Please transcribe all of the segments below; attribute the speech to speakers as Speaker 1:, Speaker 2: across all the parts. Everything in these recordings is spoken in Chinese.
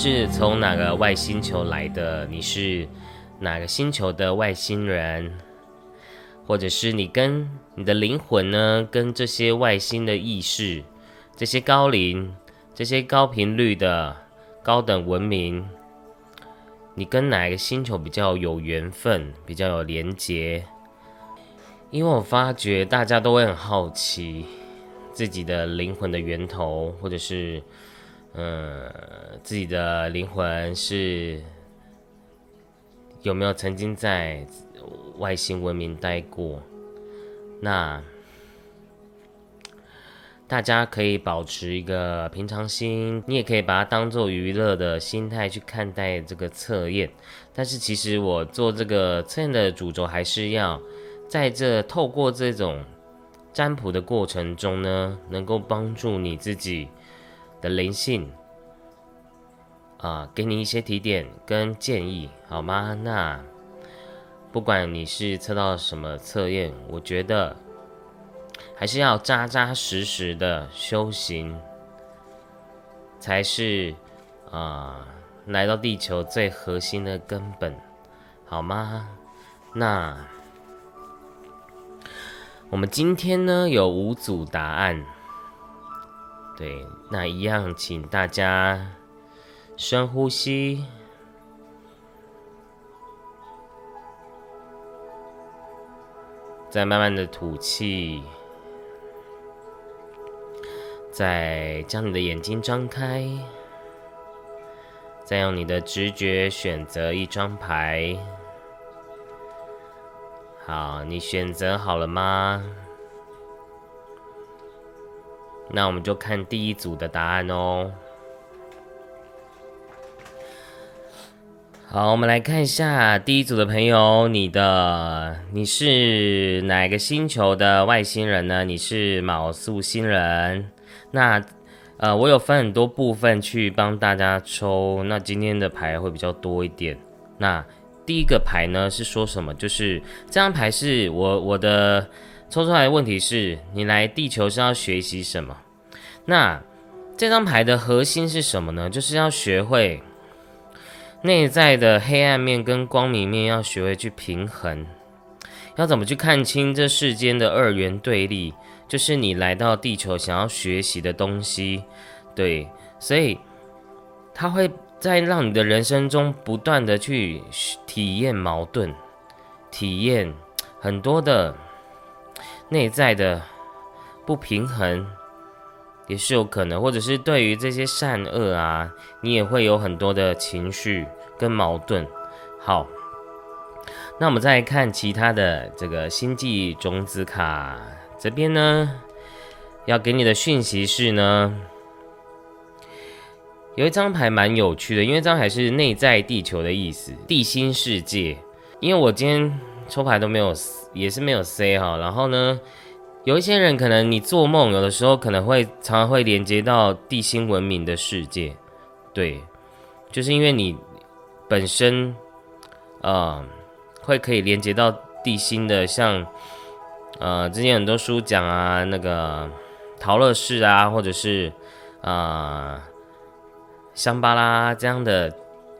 Speaker 1: 是从哪个外星球来的？你是哪个星球的外星人？或者是你跟你的灵魂呢？跟这些外星的意识、这些高龄、这些高频率的高等文明，你跟哪个星球比较有缘分，比较有连结？因为我发觉大家都会很好奇。自己的灵魂的源头，或者是，呃，自己的灵魂是有没有曾经在外星文明待过？那大家可以保持一个平常心，你也可以把它当做娱乐的心态去看待这个测验。但是其实我做这个测验的主轴，还是要在这透过这种。占卜的过程中呢，能够帮助你自己的灵性啊，给你一些提点跟建议，好吗？那不管你是测到什么测验，我觉得还是要扎扎实实的修行，才是啊来到地球最核心的根本，好吗？那。我们今天呢有五组答案，对，那一样，请大家深呼吸，再慢慢的吐气，再将你的眼睛张开，再用你的直觉选择一张牌。好，你选择好了吗？那我们就看第一组的答案哦。好，我们来看一下第一组的朋友，你的你是哪个星球的外星人呢？你是卯宿星人。那呃，我有分很多部分去帮大家抽，那今天的牌会比较多一点。那第一个牌呢是说什么？就是这张牌是我我的抽出来的问题是：你来地球是要学习什么？那这张牌的核心是什么呢？就是要学会内在的黑暗面跟光明面，要学会去平衡，要怎么去看清这世间的二元对立？就是你来到地球想要学习的东西，对，所以他会。在让你的人生中不断的去体验矛盾，体验很多的内在的不平衡，也是有可能，或者是对于这些善恶啊，你也会有很多的情绪跟矛盾。好，那我们再来看其他的这个星际种子卡这边呢，要给你的讯息是呢。有一张牌蛮有趣的，因为这张牌是内在地球的意思，地心世界。因为我今天抽牌都没有，也是没有 C 哈。然后呢，有一些人可能你做梦，有的时候可能会常常会连接到地心文明的世界，对，就是因为你本身，呃，会可以连接到地心的，像呃之前很多书讲啊，那个陶乐士啊，或者是啊。香巴拉这样的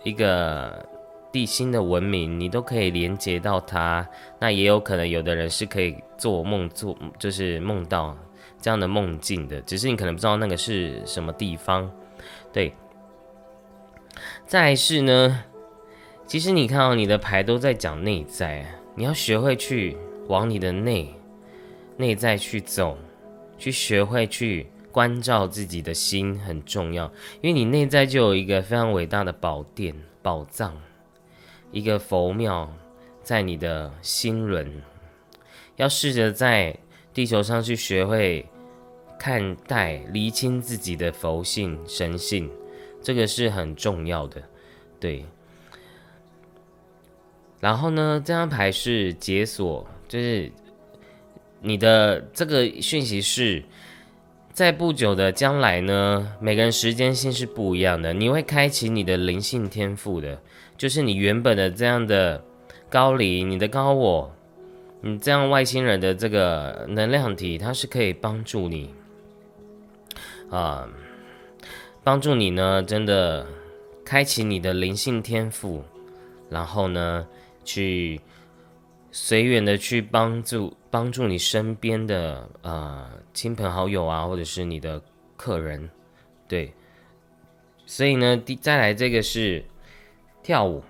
Speaker 1: 一个地心的文明，你都可以连接到它。那也有可能有的人是可以做梦做，就是梦到这样的梦境的，只是你可能不知道那个是什么地方。对，再是呢，其实你看到你的牌都在讲内在，你要学会去往你的内内在去走，去学会去。关照自己的心很重要，因为你内在就有一个非常伟大的宝殿、宝藏，一个佛庙在你的心轮。要试着在地球上去学会看待、厘清自己的佛性、神性，这个是很重要的。对。然后呢，这张牌是解锁，就是你的这个讯息是。在不久的将来呢，每个人时间性是不一样的。你会开启你的灵性天赋的，就是你原本的这样的高灵，你的高我，你这样外星人的这个能量体，它是可以帮助你啊，帮助你呢，真的开启你的灵性天赋，然后呢，去随缘的去帮助帮助你身边的啊亲朋好友啊，或者是你的客人，对。所以呢，第再来这个是跳舞。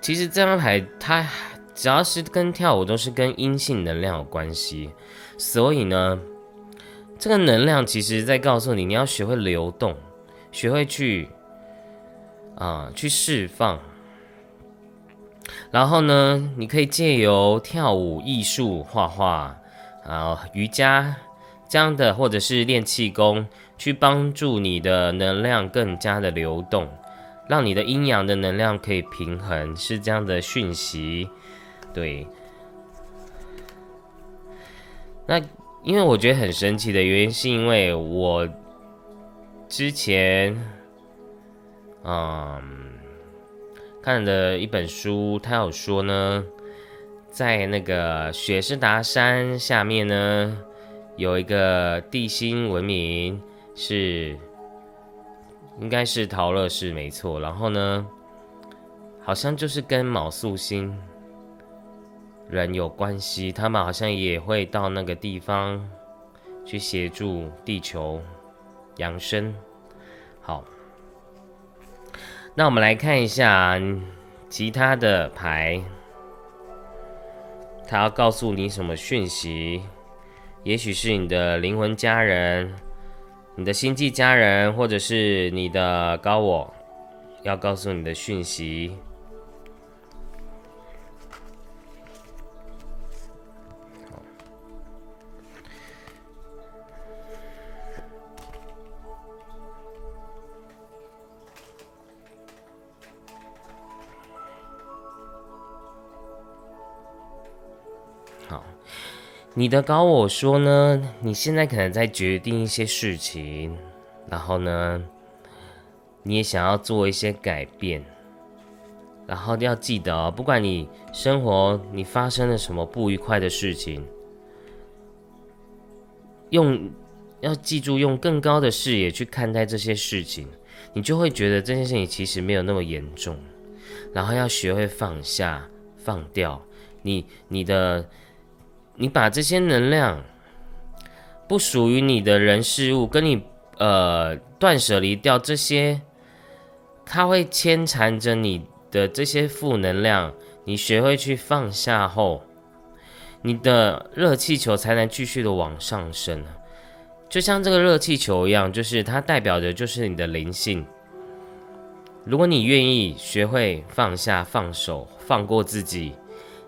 Speaker 1: 其实这张牌它只要是跟跳舞，都是跟阴性能量有关系。所以呢，这个能量其实在告诉你，你要学会流动，学会去啊去释放。然后呢，你可以借由跳舞、艺术、画画啊、瑜伽这样的，或者是练气功。去帮助你的能量更加的流动，让你的阴阳的能量可以平衡，是这样的讯息。对，那因为我觉得很神奇的原因，是因为我之前嗯看的一本书，他有说呢，在那个雪士达山下面呢，有一个地心文明。是，应该是陶乐士没错。然后呢，好像就是跟卯宿星人有关系，他们好像也会到那个地方去协助地球养生。好，那我们来看一下其他的牌，他要告诉你什么讯息？也许是你的灵魂家人。你的星际家人，或者是你的高我，要告诉你的讯息。你的高我说呢，你现在可能在决定一些事情，然后呢，你也想要做一些改变，然后要记得，不管你生活你发生了什么不愉快的事情，用要记住用更高的视野去看待这些事情，你就会觉得这件事情其实没有那么严重，然后要学会放下、放掉你你的。你把这些能量不属于你的人事物，跟你呃断舍离掉这些，它会牵缠着你的这些负能量。你学会去放下后，你的热气球才能继续的往上升。就像这个热气球一样，就是它代表的就是你的灵性。如果你愿意学会放下、放手、放过自己。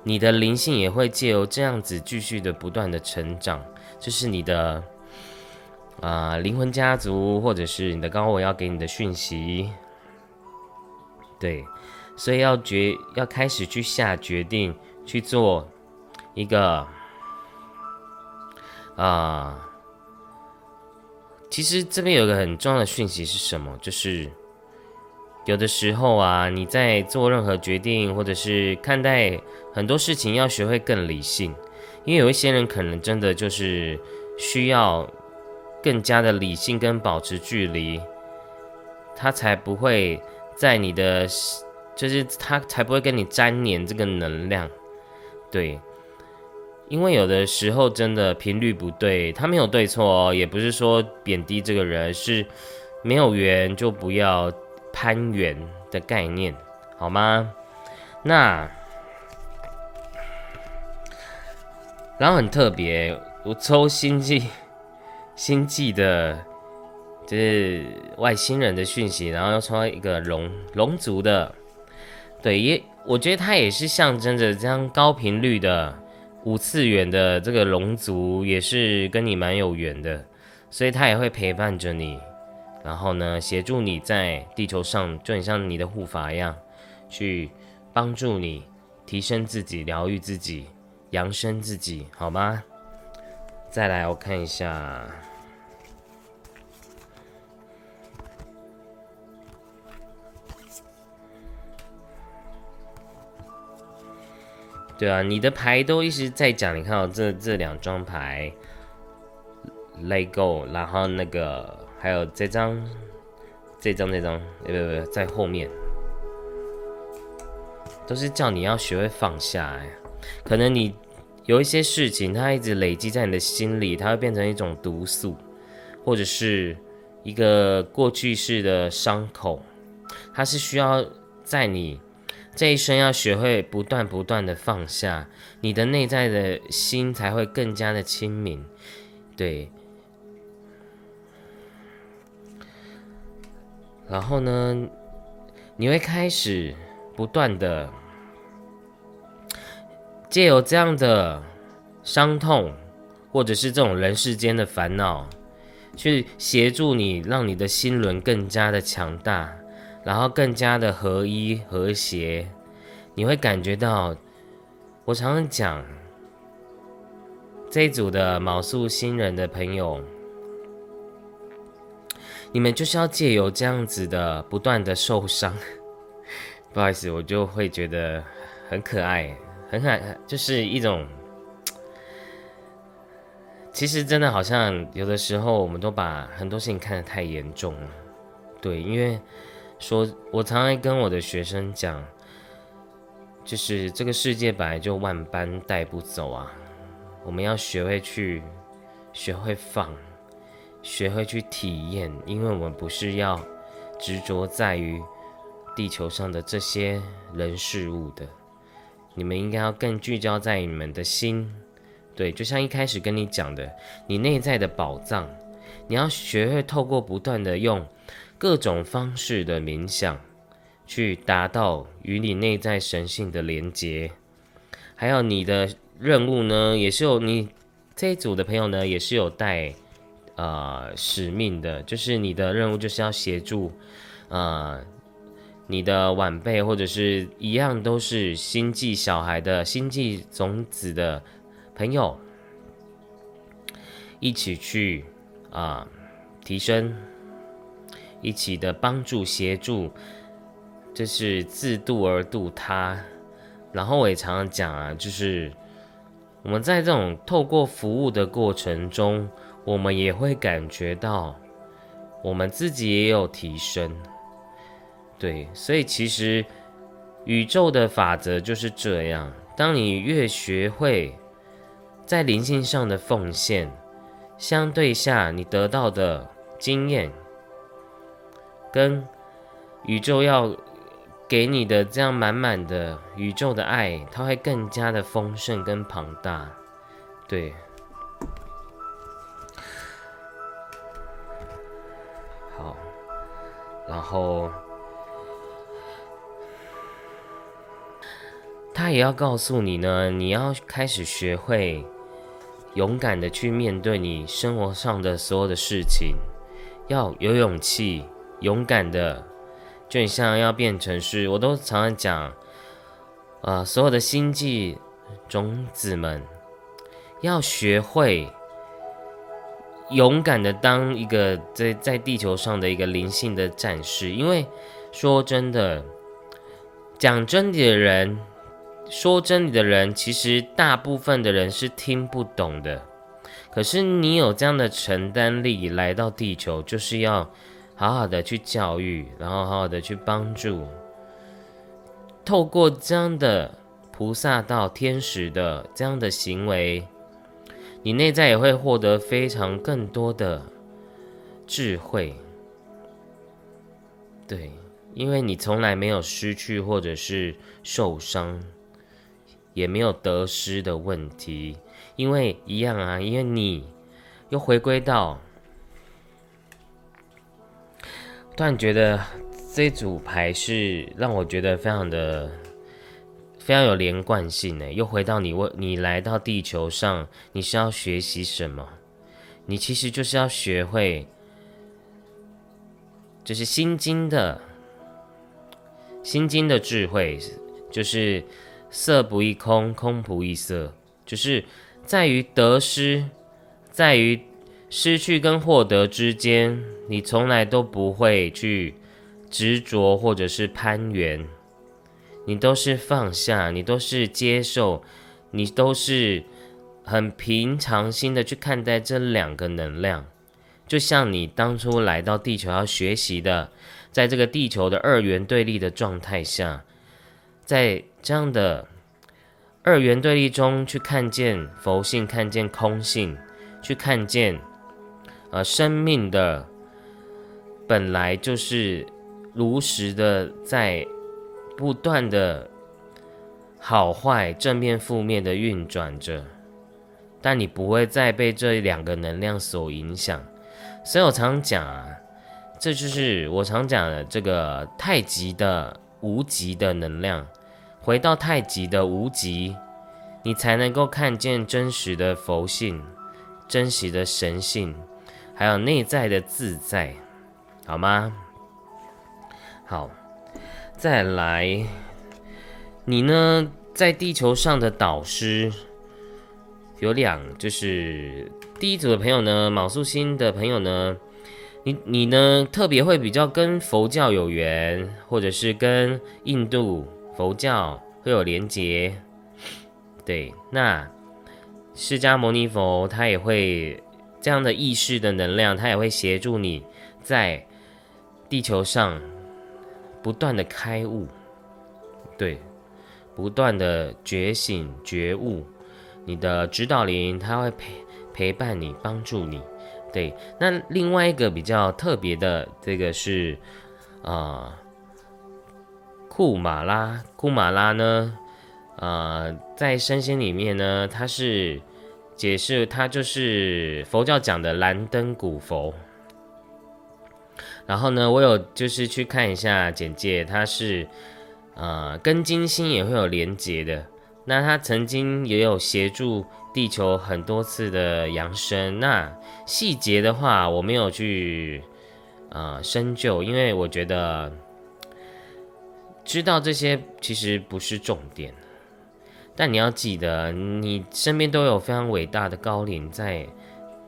Speaker 1: 你的灵性也会借由这样子继续的不断的成长，这是你的啊灵魂家族，或者是你的高我要给你的讯息。对，所以要决要开始去下决定去做一个啊，其实这边有个很重要的讯息是什么？就是。有的时候啊，你在做任何决定，或者是看待很多事情，要学会更理性。因为有一些人可能真的就是需要更加的理性跟保持距离，他才不会在你的，就是他才不会跟你粘黏这个能量。对，因为有的时候真的频率不对，他没有对错哦，也不是说贬低这个人，是没有缘就不要。攀援的概念，好吗？那然后很特别，我抽星际 星际的，就是外星人的讯息，然后又抽到一个龙龙族的，对，也我觉得它也是象征着这样高频率的五次元的这个龙族，也是跟你蛮有缘的，所以它也会陪伴着你。然后呢，协助你在地球上，就很像你的护法一样，去帮助你提升自己、疗愈自己、扬升自己，好吗？再来，我看一下。对啊，你的牌都一直在讲，你看到这这两张牌，，Lego，然后那个还有这张，这张这张，不不不，在后面，都是叫你要学会放下。呀，可能你有一些事情，它一直累积在你的心里，它会变成一种毒素，或者是一个过去式的伤口，它是需要在你。这一生要学会不断不断的放下，你的内在的心才会更加的清明。对，然后呢，你会开始不断的借由这样的伤痛，或者是这种人世间的烦恼，去协助你，让你的心轮更加的强大。然后更加的合一和谐，你会感觉到，我常常讲，这一组的卯宿新人的朋友，你们就是要借由这样子的不断的受伤，不好意思，我就会觉得很可爱，很可爱，就是一种，其实真的好像有的时候我们都把很多事情看得太严重。了，对，因为。说，我常常跟我的学生讲，就是这个世界本来就万般带不走啊，我们要学会去，学会放，学会去体验，因为我们不是要执着在于地球上的这些人事物的，你们应该要更聚焦在你们的心，对，就像一开始跟你讲的，你内在的宝藏，你要学会透过不断的用。各种方式的冥想，去达到与你内在神性的连接。还有你的任务呢，也是有你这一组的朋友呢，也是有带呃使命的，就是你的任务就是要协助呃你的晚辈或者是一样都是星际小孩的星际种子的朋友，一起去啊提升。一起的帮助协助，这是自度而度他。然后我也常常讲啊，就是我们在这种透过服务的过程中，我们也会感觉到我们自己也有提升。对，所以其实宇宙的法则就是这样：当你越学会在灵性上的奉献，相对下你得到的经验。跟宇宙要给你的这样满满的宇宙的爱，它会更加的丰盛跟庞大，对。然后他也要告诉你呢，你要开始学会勇敢的去面对你生活上的所有的事情，要有勇气。勇敢的，就你像要变成是，我都常常讲，啊，所有的星际种子们要学会勇敢的当一个在在地球上的一个灵性的战士，因为说真的，讲真理的人，说真理的人，其实大部分的人是听不懂的，可是你有这样的承担力来到地球，就是要。好好的去教育，然后好好的去帮助，透过这样的菩萨道、天使的这样的行为，你内在也会获得非常更多的智慧。对，因为你从来没有失去或者是受伤，也没有得失的问题，因为一样啊，因为你又回归到。突然觉得这组牌是让我觉得非常的非常有连贯性呢。又回到你问你来到地球上，你是要学习什么？你其实就是要学会，就是心经的心经的智慧，就是色不异空，空不异色，就是在于得失，在于。失去跟获得之间，你从来都不会去执着或者是攀援，你都是放下，你都是接受，你都是很平常心的去看待这两个能量，就像你当初来到地球要学习的，在这个地球的二元对立的状态下，在这样的二元对立中去看见佛性，看见空性，去看见，呃，生命的本来就是如实的在不断的好坏、正面、负面的运转着。但你不会再被这两个能量所影响，所以我常讲啊，这就是我常讲的这个太极的无极的能量，回到太极的无极，你才能够看见真实的佛性、真实的神性，还有内在的自在，好吗？好，再来，你呢，在地球上的导师。有两，就是第一组的朋友呢，卯素星的朋友呢，你你呢特别会比较跟佛教有缘，或者是跟印度佛教会有连结。对，那释迦牟尼佛他也会这样的意识的能量，他也会协助你在地球上不断的开悟，对，不断的觉醒觉悟。你的指导灵他会陪陪伴你，帮助你。对，那另外一个比较特别的，这个是啊，库马拉。库马拉呢，呃，在身心里面呢，它是解释它就是佛教讲的蓝灯古佛。然后呢，我有就是去看一下简介，它是呃跟金星也会有连接的。那他曾经也有协助地球很多次的扬升，那细节的话我没有去呃深究，因为我觉得知道这些其实不是重点。但你要记得，你身边都有非常伟大的高龄在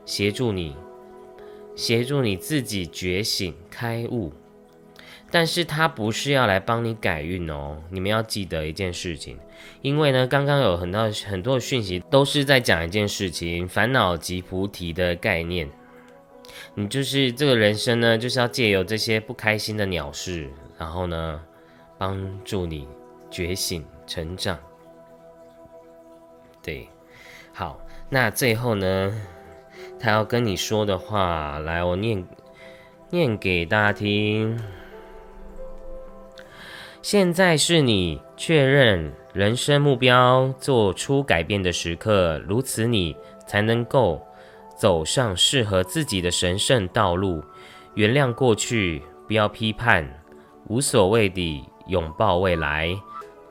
Speaker 1: 协助你，协助你自己觉醒开悟。但是他不是要来帮你改运哦，你们要记得一件事情，因为呢，刚刚有很多很多的讯息都是在讲一件事情，烦恼即菩提的概念。你就是这个人生呢，就是要借由这些不开心的鸟事，然后呢，帮助你觉醒成长。对，好，那最后呢，他要跟你说的话，来，我念念给大家听。现在是你确认人生目标、做出改变的时刻，如此你才能够走上适合自己的神圣道路。原谅过去，不要批判，无所谓地拥抱未来。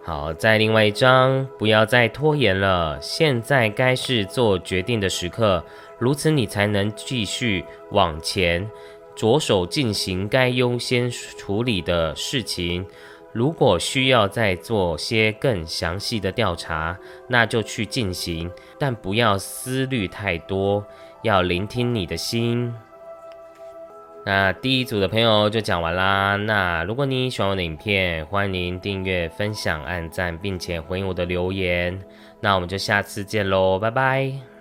Speaker 1: 好，在另外一章，不要再拖延了，现在该是做决定的时刻，如此你才能继续往前，着手进行该优先处理的事情。如果需要再做些更详细的调查，那就去进行，但不要思虑太多，要聆听你的心。那第一组的朋友就讲完啦。那如果你喜欢我的影片，欢迎订阅、分享、按赞，并且回应我的留言。那我们就下次见喽，拜拜。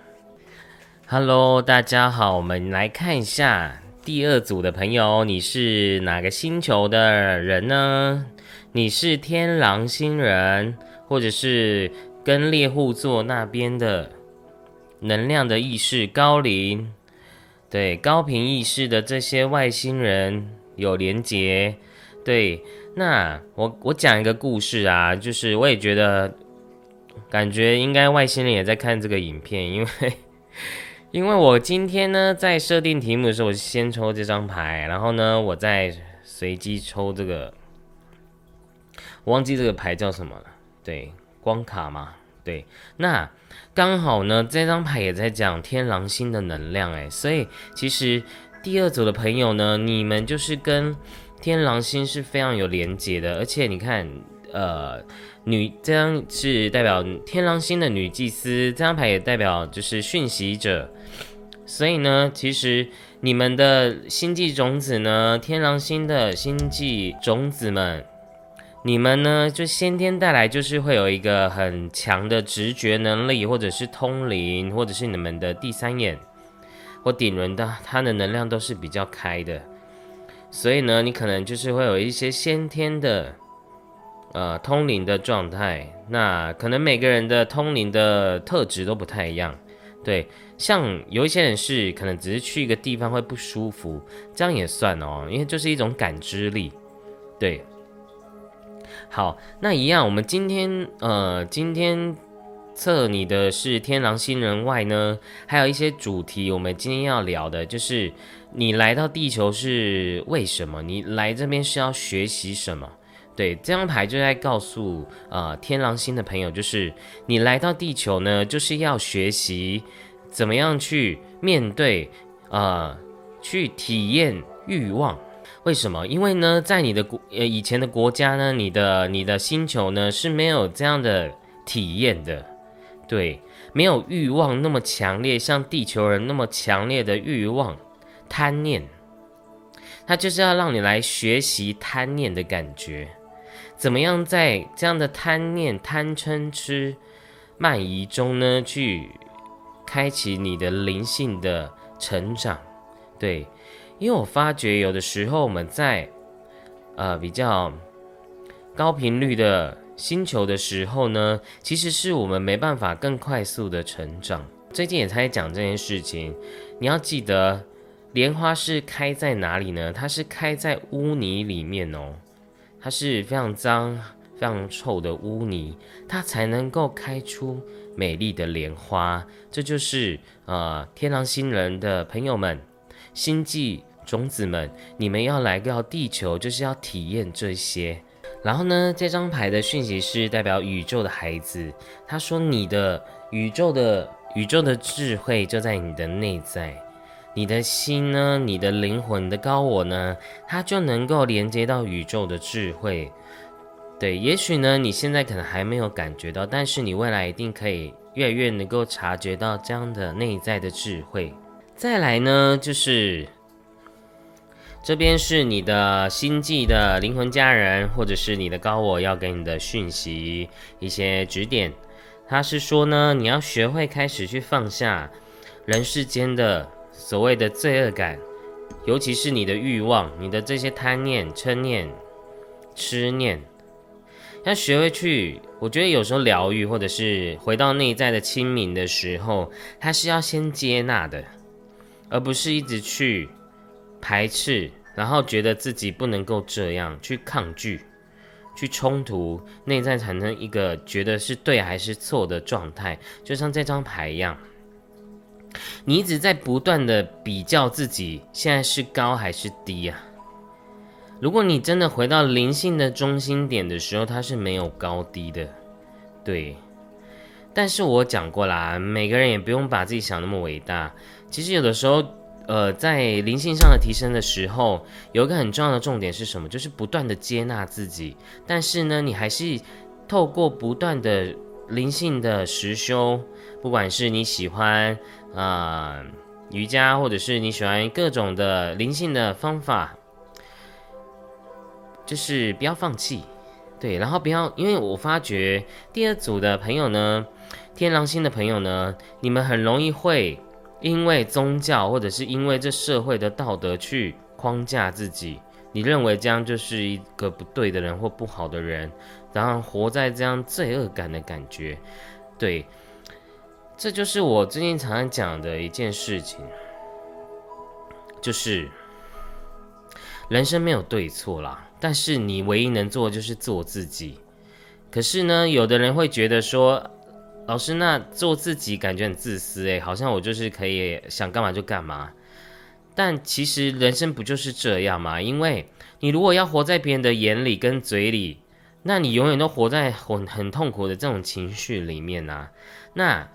Speaker 1: Hello，大家好，我们来看一下第二组的朋友，你是哪个星球的人呢？你是天狼星人，或者是跟猎户座那边的能量的意识高龄，对高频意识的这些外星人有连结。对，那我我讲一个故事啊，就是我也觉得感觉应该外星人也在看这个影片，因为因为我今天呢在设定题目的时候，我先抽这张牌，然后呢我再随机抽这个。我忘记这个牌叫什么了，对，光卡嘛？对，那刚好呢，这张牌也在讲天狼星的能量，哎，所以其实第二组的朋友呢，你们就是跟天狼星是非常有连接的，而且你看，呃，女这张是代表天狼星的女祭司，这张牌也代表就是讯息者，所以呢，其实你们的星际种子呢，天狼星的星际种子们。你们呢，就先天带来就是会有一个很强的直觉能力，或者是通灵，或者是你们的第三眼或顶轮的，它的能量都是比较开的。所以呢，你可能就是会有一些先天的呃通灵的状态。那可能每个人的通灵的特质都不太一样。对，像有一些人是可能只是去一个地方会不舒服，这样也算哦，因为就是一种感知力。对。好，那一样，我们今天呃，今天测你的是天狼星人外呢，还有一些主题，我们今天要聊的就是你来到地球是为什么？你来这边是要学习什么？对，这张牌就在告诉啊天狼星的朋友，就是你来到地球呢，就是要学习怎么样去面对啊，去体验欲望。为什么？因为呢，在你的国呃以前的国家呢，你的你的星球呢是没有这样的体验的，对，没有欲望那么强烈，像地球人那么强烈的欲望、贪念，他就是要让你来学习贪念的感觉，怎么样在这样的贪念、贪嗔痴慢疑中呢，去开启你的灵性的成长，对。因为我发觉有的时候我们在呃比较高频率的星球的时候呢，其实是我们没办法更快速的成长。最近也在讲这件事情，你要记得，莲花是开在哪里呢？它是开在污泥里面哦，它是非常脏、非常臭的污泥，它才能够开出美丽的莲花。这就是呃天狼星人的朋友们。星际种子们，你们要来到地球，就是要体验这些。然后呢，这张牌的讯息是代表宇宙的孩子，他说：“你的宇宙的宇宙的智慧就在你的内在，你的心呢，你的灵魂的高我呢，它就能够连接到宇宙的智慧。对，也许呢，你现在可能还没有感觉到，但是你未来一定可以越来越能够察觉到这样的内在的智慧。”再来呢，就是这边是你的星际的灵魂家人，或者是你的高我要给你的讯息一些指点。他是说呢，你要学会开始去放下人世间的所谓的罪恶感，尤其是你的欲望、你的这些贪念、嗔念、痴念，要学会去。我觉得有时候疗愈，或者是回到内在的清明的时候，他是要先接纳的。而不是一直去排斥，然后觉得自己不能够这样去抗拒、去冲突，内在产生一个觉得是对还是错的状态，就像这张牌一样，你一直在不断的比较自己现在是高还是低啊？如果你真的回到灵性的中心点的时候，它是没有高低的，对。但是我讲过啦，每个人也不用把自己想那么伟大。其实有的时候，呃，在灵性上的提升的时候，有一个很重要的重点是什么？就是不断的接纳自己。但是呢，你还是透过不断的灵性的实修，不管是你喜欢啊瑜伽，或者是你喜欢各种的灵性的方法，就是不要放弃，对，然后不要，因为我发觉第二组的朋友呢，天狼星的朋友呢，你们很容易会。因为宗教，或者是因为这社会的道德去框架自己，你认为这样就是一个不对的人或不好的人，然后活在这样罪恶感的感觉，对，这就是我最近常常讲的一件事情，就是人生没有对错啦，但是你唯一能做的就是做自己。可是呢，有的人会觉得说。老师，那做自己感觉很自私诶，好像我就是可以想干嘛就干嘛。但其实人生不就是这样吗？因为你如果要活在别人的眼里跟嘴里，那你永远都活在很很痛苦的这种情绪里面呐。那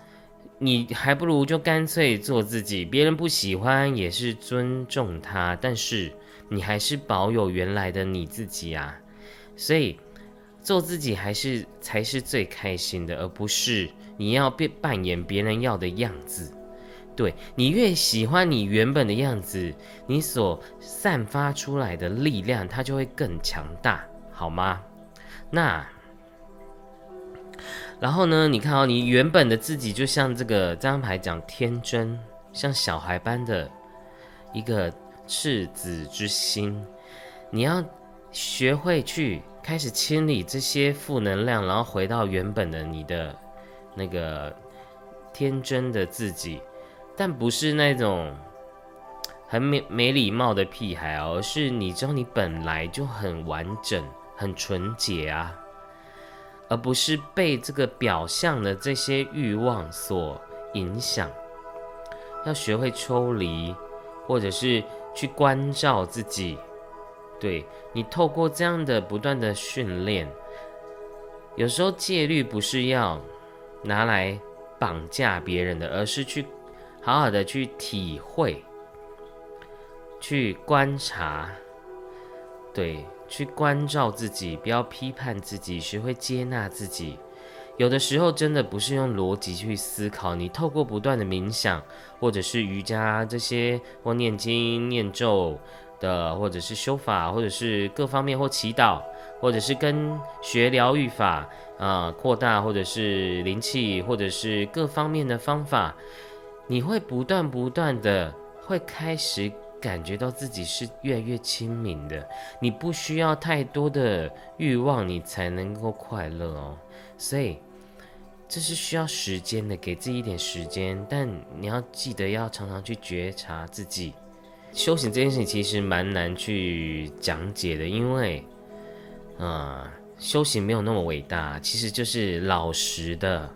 Speaker 1: 你还不如就干脆做自己，别人不喜欢也是尊重他，但是你还是保有原来的你自己啊。所以做自己还是才是最开心的，而不是。你要变扮演别人要的样子，对你越喜欢你原本的样子，你所散发出来的力量它就会更强大，好吗？那，然后呢？你看哦，你原本的自己就像这个这张牌讲天真，像小孩般的一个赤子之心，你要学会去开始清理这些负能量，然后回到原本的你的那个天真的自己，但不是那种很没没礼貌的屁孩，而是你知道你本来就很完整、很纯洁啊。而不是被这个表象的这些欲望所影响，要学会抽离，或者是去关照自己。对你透过这样的不断的训练，有时候戒律不是要拿来绑架别人的，而是去好好的去体会，去观察，对。去关照自己，不要批判自己，学会接纳自己。有的时候真的不是用逻辑去思考，你透过不断的冥想，或者是瑜伽这些，或念经念咒的，或者是修法，或者是各方面或祈祷，或者是跟学疗愈法啊，扩大或者是灵气，或者是各方面的方法，你会不断不断的会开始。感觉到自己是越来越亲民的，你不需要太多的欲望，你才能够快乐哦。所以这是需要时间的，给自己一点时间。但你要记得要常常去觉察自己。修行这件事情其实蛮难去讲解的，因为啊，修行没有那么伟大，其实就是老实的。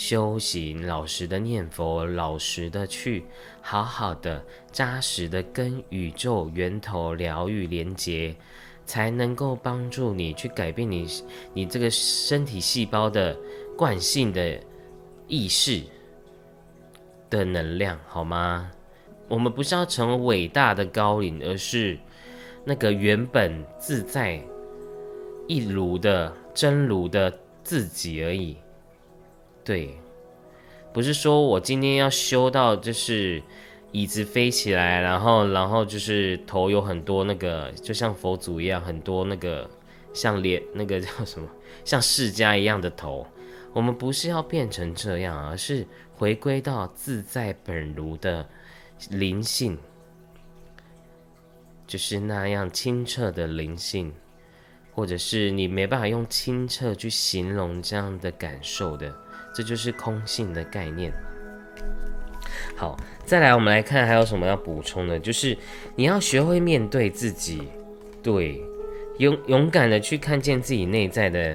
Speaker 1: 修行，老实的念佛，老实的去好好的、扎实的跟宇宙源头疗愈连接，才能够帮助你去改变你你这个身体细胞的惯性的意识的能量，好吗？我们不是要成为伟大的高领，而是那个原本自在一如的真如的自己而已。对，不是说我今天要修到就是椅子飞起来，然后然后就是头有很多那个，就像佛祖一样，很多那个像脸那个叫什么，像释迦一样的头。我们不是要变成这样，而是回归到自在本如的灵性，就是那样清澈的灵性，或者是你没办法用清澈去形容这样的感受的。这就是空性的概念。好，再来，我们来看还有什么要补充的，就是你要学会面对自己，对，勇勇敢的去看见自己内在的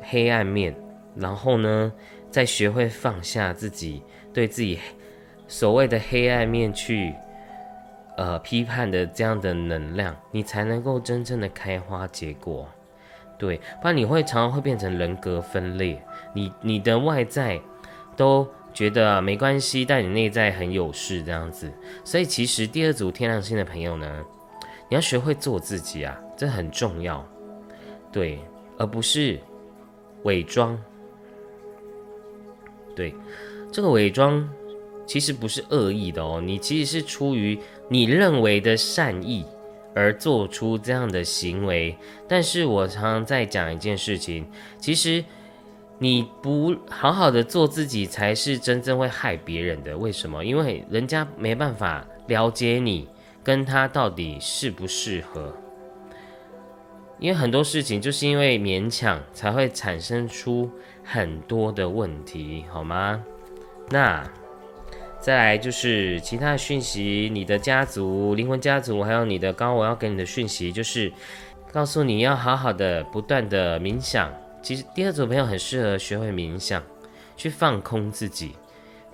Speaker 1: 黑暗面，然后呢，再学会放下自己对自己所谓的黑暗面去呃批判的这样的能量，你才能够真正的开花结果。对，不然你会常常会变成人格分裂。你你的外在都觉得没关系，但你内在很有事这样子。所以其实第二组天狼星的朋友呢，你要学会做自己啊，这很重要。对，而不是伪装。对，这个伪装其实不是恶意的哦，你其实是出于你认为的善意。而做出这样的行为，但是我常常在讲一件事情，其实你不好好的做自己，才是真正会害别人的。为什么？因为人家没办法了解你跟他到底适不适合，因为很多事情就是因为勉强才会产生出很多的问题，好吗？那。再来就是其他的讯息，你的家族、灵魂家族，还有你的高我要给你的讯息，就是告诉你要好好的、不断的冥想。其实第二组朋友很适合学会冥想，去放空自己。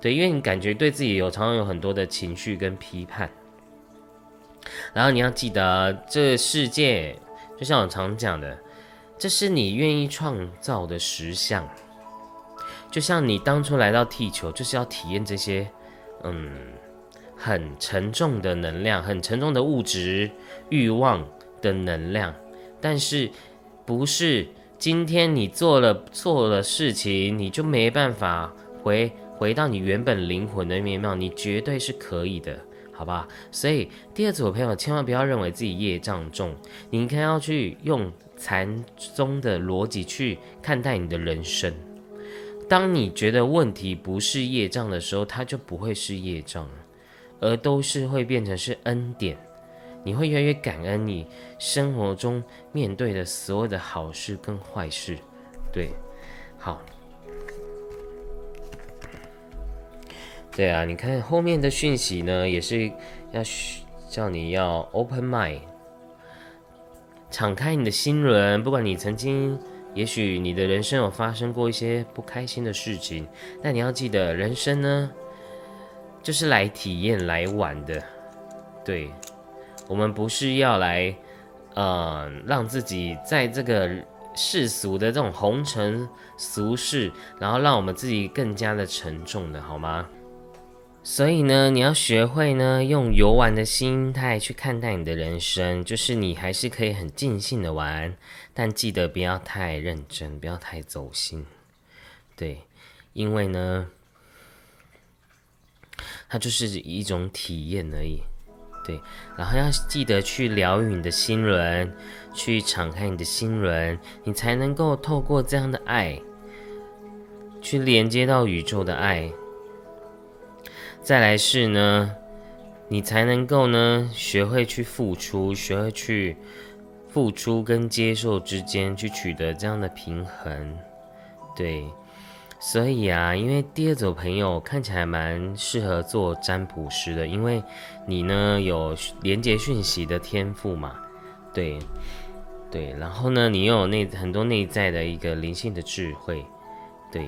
Speaker 1: 对，因为你感觉对自己有常常有很多的情绪跟批判。然后你要记得，这世界就像我常讲的，这是你愿意创造的实相。就像你当初来到地球，就是要体验这些。嗯，很沉重的能量，很沉重的物质欲望的能量，但是不是今天你做了错了事情，你就没办法回回到你原本灵魂的面貌？你绝对是可以的，好吧？所以第二组朋友千万不要认为自己业障重，你应该要去用禅宗的逻辑去看待你的人生。当你觉得问题不是业障的时候，它就不会是业障，而都是会变成是恩典。你会越来越感恩你生活中面对的所有的好事跟坏事。对，好。对啊，你看后面的讯息呢，也是要叫你要 open mind，敞开你的心轮。不管你曾经，也许你的人生有发生过一些不开心的事情，但你要记得，人生呢，就是来体验、来玩的。对，我们不是要来，呃，让自己在这个世俗的这种红尘俗世，然后让我们自己更加的沉重的，好吗？所以呢，你要学会呢，用游玩的心态去看待你的人生，就是你还是可以很尽兴的玩，但记得不要太认真，不要太走心，对，因为呢，它就是一种体验而已，对，然后要记得去疗愈你的心轮，去敞开你的心轮，你才能够透过这样的爱，去连接到宇宙的爱。再来是呢，你才能够呢学会去付出，学会去付出跟接受之间去取得这样的平衡，对。所以啊，因为第二组朋友看起来蛮适合做占卜师的，因为你呢有连接讯息的天赋嘛，对对。然后呢，你又有内很多内在的一个灵性的智慧，对。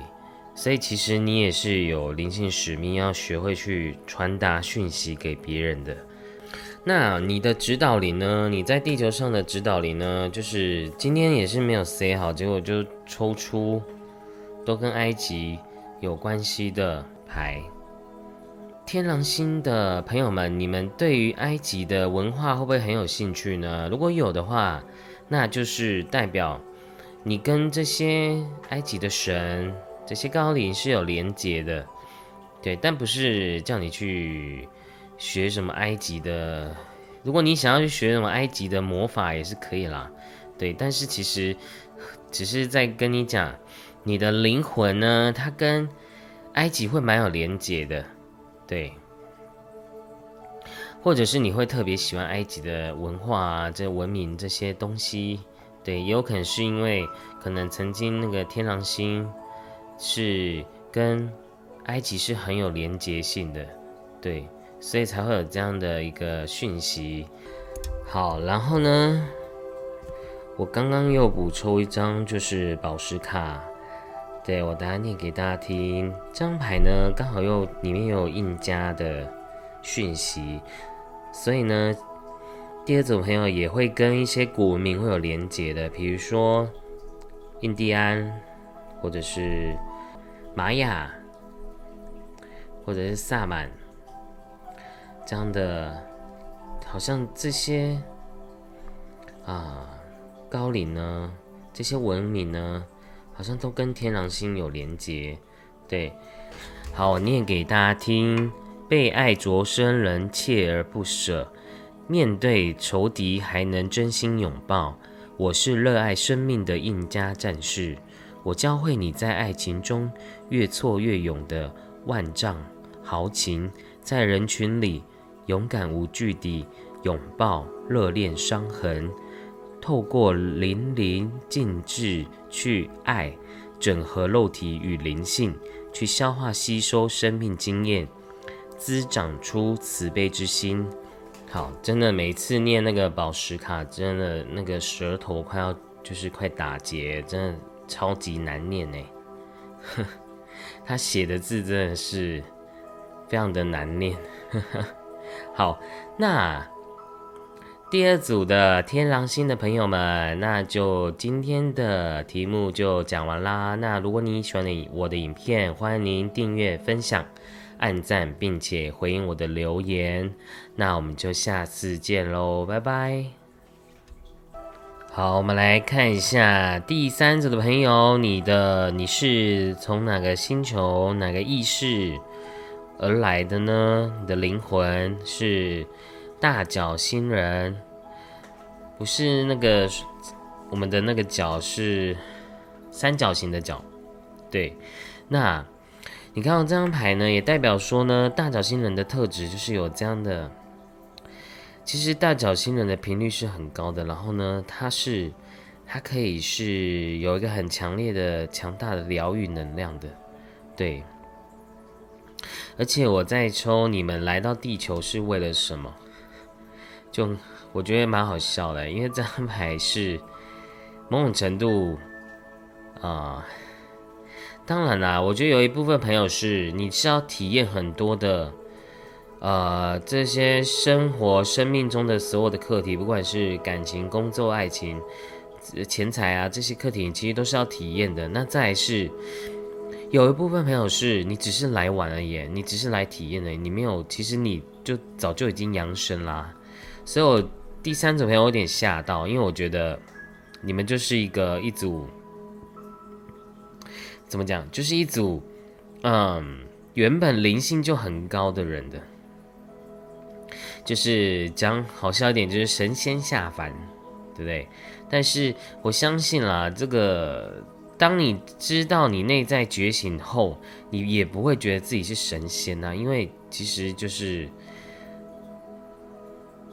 Speaker 1: 所以其实你也是有灵性使命，要学会去传达讯息给别人的。那你的指导灵呢？你在地球上的指导灵呢？就是今天也是没有 say 好，结果就抽出都跟埃及有关系的牌。天狼星的朋友们，你们对于埃及的文化会不会很有兴趣呢？如果有的话，那就是代表你跟这些埃及的神。这些高龄是有连接的，对，但不是叫你去学什么埃及的。如果你想要去学什么埃及的魔法也是可以啦，对。但是其实只是在跟你讲，你的灵魂呢，它跟埃及会蛮有连接的，对。或者是你会特别喜欢埃及的文化啊，这文明这些东西，对，也有可能是因为可能曾经那个天狼星。是跟埃及是很有连结性的，对，所以才会有这样的一个讯息。好，然后呢，我刚刚又补抽一张，就是宝石卡，对我等下念给大家听。这张牌呢，刚好又里面有印加的讯息，所以呢，第二组朋友也会跟一些古文明会有连结的，比如说印第安，或者是。玛雅，或者是萨满，这样的，好像这些啊高龄呢，这些文明呢，好像都跟天狼星有连接。对，好，我念给大家听：被爱着生人锲而不舍，面对仇敌还能真心拥抱。我是热爱生命的印加战士。我教会你在爱情中越挫越勇的万丈豪情，在人群里勇敢无惧地拥抱热恋伤痕，透过淋漓尽致去爱，整合肉体与灵性，去消化吸收生命经验，滋长出慈悲之心。好，真的每次念那个宝石卡，真的那个舌头快要就是快打结，真的。超级难念呢，他写的字真的是非常的难念。好，那第二组的天狼星的朋友们，那就今天的题目就讲完啦。那如果你喜欢我的影片，欢迎您订阅、分享、按赞，并且回应我的留言。那我们就下次见喽，拜拜。好，我们来看一下第三组的朋友，你的你是从哪个星球、哪个意识而来的呢？你的灵魂是大角星人，不是那个我们的那个角是三角形的角。对，那你看到这张牌呢，也代表说呢，大角星人的特质就是有这样的。其实大角星人的频率是很高的，然后呢，它是它可以是有一个很强烈的、强大的疗愈能量的，对。而且我在抽你们来到地球是为了什么？就我觉得蛮好笑的，因为这张牌是某种程度啊，当然啦，我觉得有一部分朋友是你是要体验很多的，呃，这些生活生命中的所有的课题，不管是感情、工作、爱情、钱财啊这些课题，其实都是要体验的。那再是。有一部分朋友是你只是来玩而已，你只是来体验的，你没有，其实你就早就已经扬升啦。所以我第三组朋友有点吓到，因为我觉得你们就是一个一组，怎么讲，就是一组，嗯，原本灵性就很高的人的，就是讲好笑一点，就是神仙下凡，对不对？但是我相信啦，这个。当你知道你内在觉醒后，你也不会觉得自己是神仙呐，因为其实就是，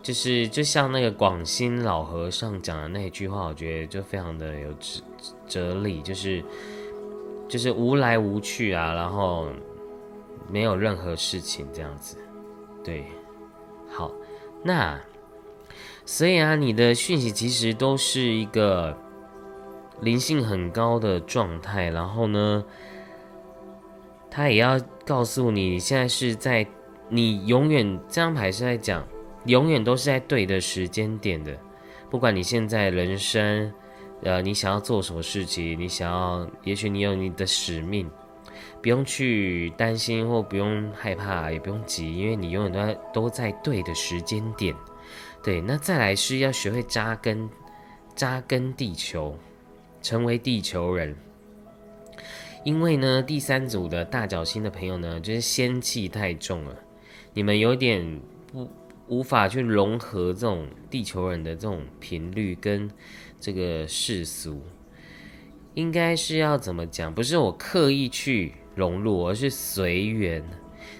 Speaker 1: 就是就像那个广兴老和尚讲的那句话，我觉得就非常的有哲哲理，就是就是无来无去啊，然后没有任何事情这样子，对，好，那所以啊，你的讯息其实都是一个。灵性很高的状态，然后呢，他也要告诉，你现在是在你永远这张牌是在讲，永远都是在对的时间点的，不管你现在人生，呃，你想要做什么事情，你想要，也许你有你的使命，不用去担心或不用害怕，也不用急，因为你永远都在都在对的时间点。对，那再来是要学会扎根，扎根地球。成为地球人，因为呢，第三组的大角星的朋友呢，就是仙气太重了，你们有点无法去融合这种地球人的这种频率跟这个世俗，应该是要怎么讲？不是我刻意去融入，而是随缘。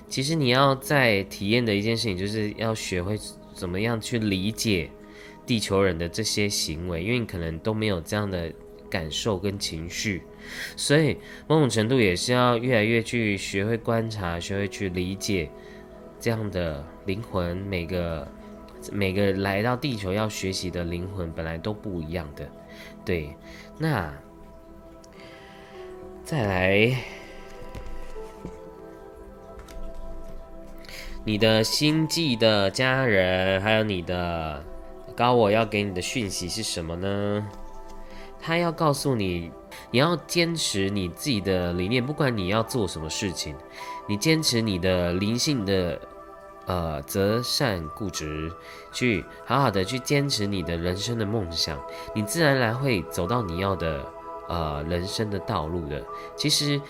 Speaker 1: 其实你要在体验的一件事情，就是要学会怎么样去理解地球人的这些行为，因为你可能都没有这样的。感受跟情绪，所以某种程度也是要越来越去学会观察，学会去理解这样的灵魂。每个每个来到地球要学习的灵魂本来都不一样的，对。那再来，你的星际的家人，还有你的高我要给你的讯息是什么呢？他要告诉你，你要坚持你自己的理念，不管你要做什么事情，你坚持你的灵性的，呃，择善固执，去好好的去坚持你的人生的梦想，你自然而然会走到你要的，呃，人生的道路的。其实，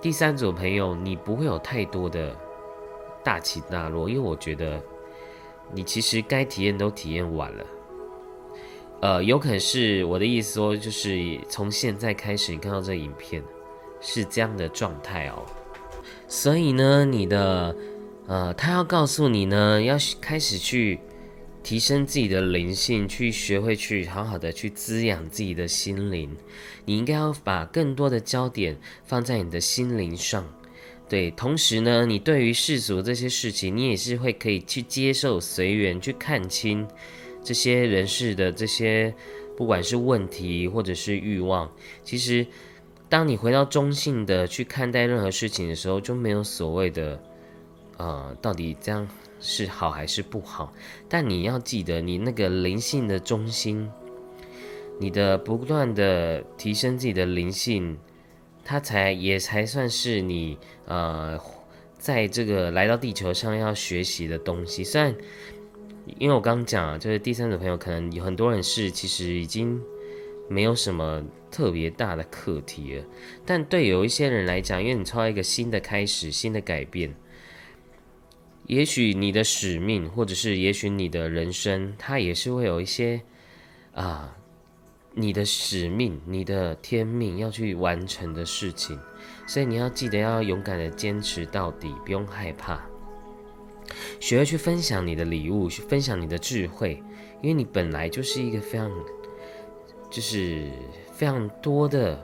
Speaker 1: 第三组朋友，你不会有太多的大起大落，因为我觉得你其实该体验都体验完了。呃，有可能是我的意思说，就是从现在开始，你看到这影片是这样的状态哦。所以呢，你的呃，他要告诉你呢，要开始去提升自己的灵性，去学会去好好的去滋养自己的心灵。你应该要把更多的焦点放在你的心灵上。对，同时呢，你对于世俗这些事情，你也是会可以去接受、随缘、去看清。这些人士的这些，不管是问题或者是欲望，其实，当你回到中性的去看待任何事情的时候，就没有所谓的，呃，到底这样是好还是不好。但你要记得，你那个灵性的中心，你的不断的提升自己的灵性，它才也才算是你呃，在这个来到地球上要学习的东西。虽然。因为我刚刚讲啊，就是第三组朋友，可能有很多人是其实已经没有什么特别大的课题了，但对有一些人来讲，因为你超一个新的开始、新的改变，也许你的使命，或者是也许你的人生，它也是会有一些啊，你的使命、你的天命要去完成的事情，所以你要记得要勇敢的坚持到底，不用害怕，学会去分享你的礼物，去分享你的智慧，因为你本来就是一个非常，就是非常多的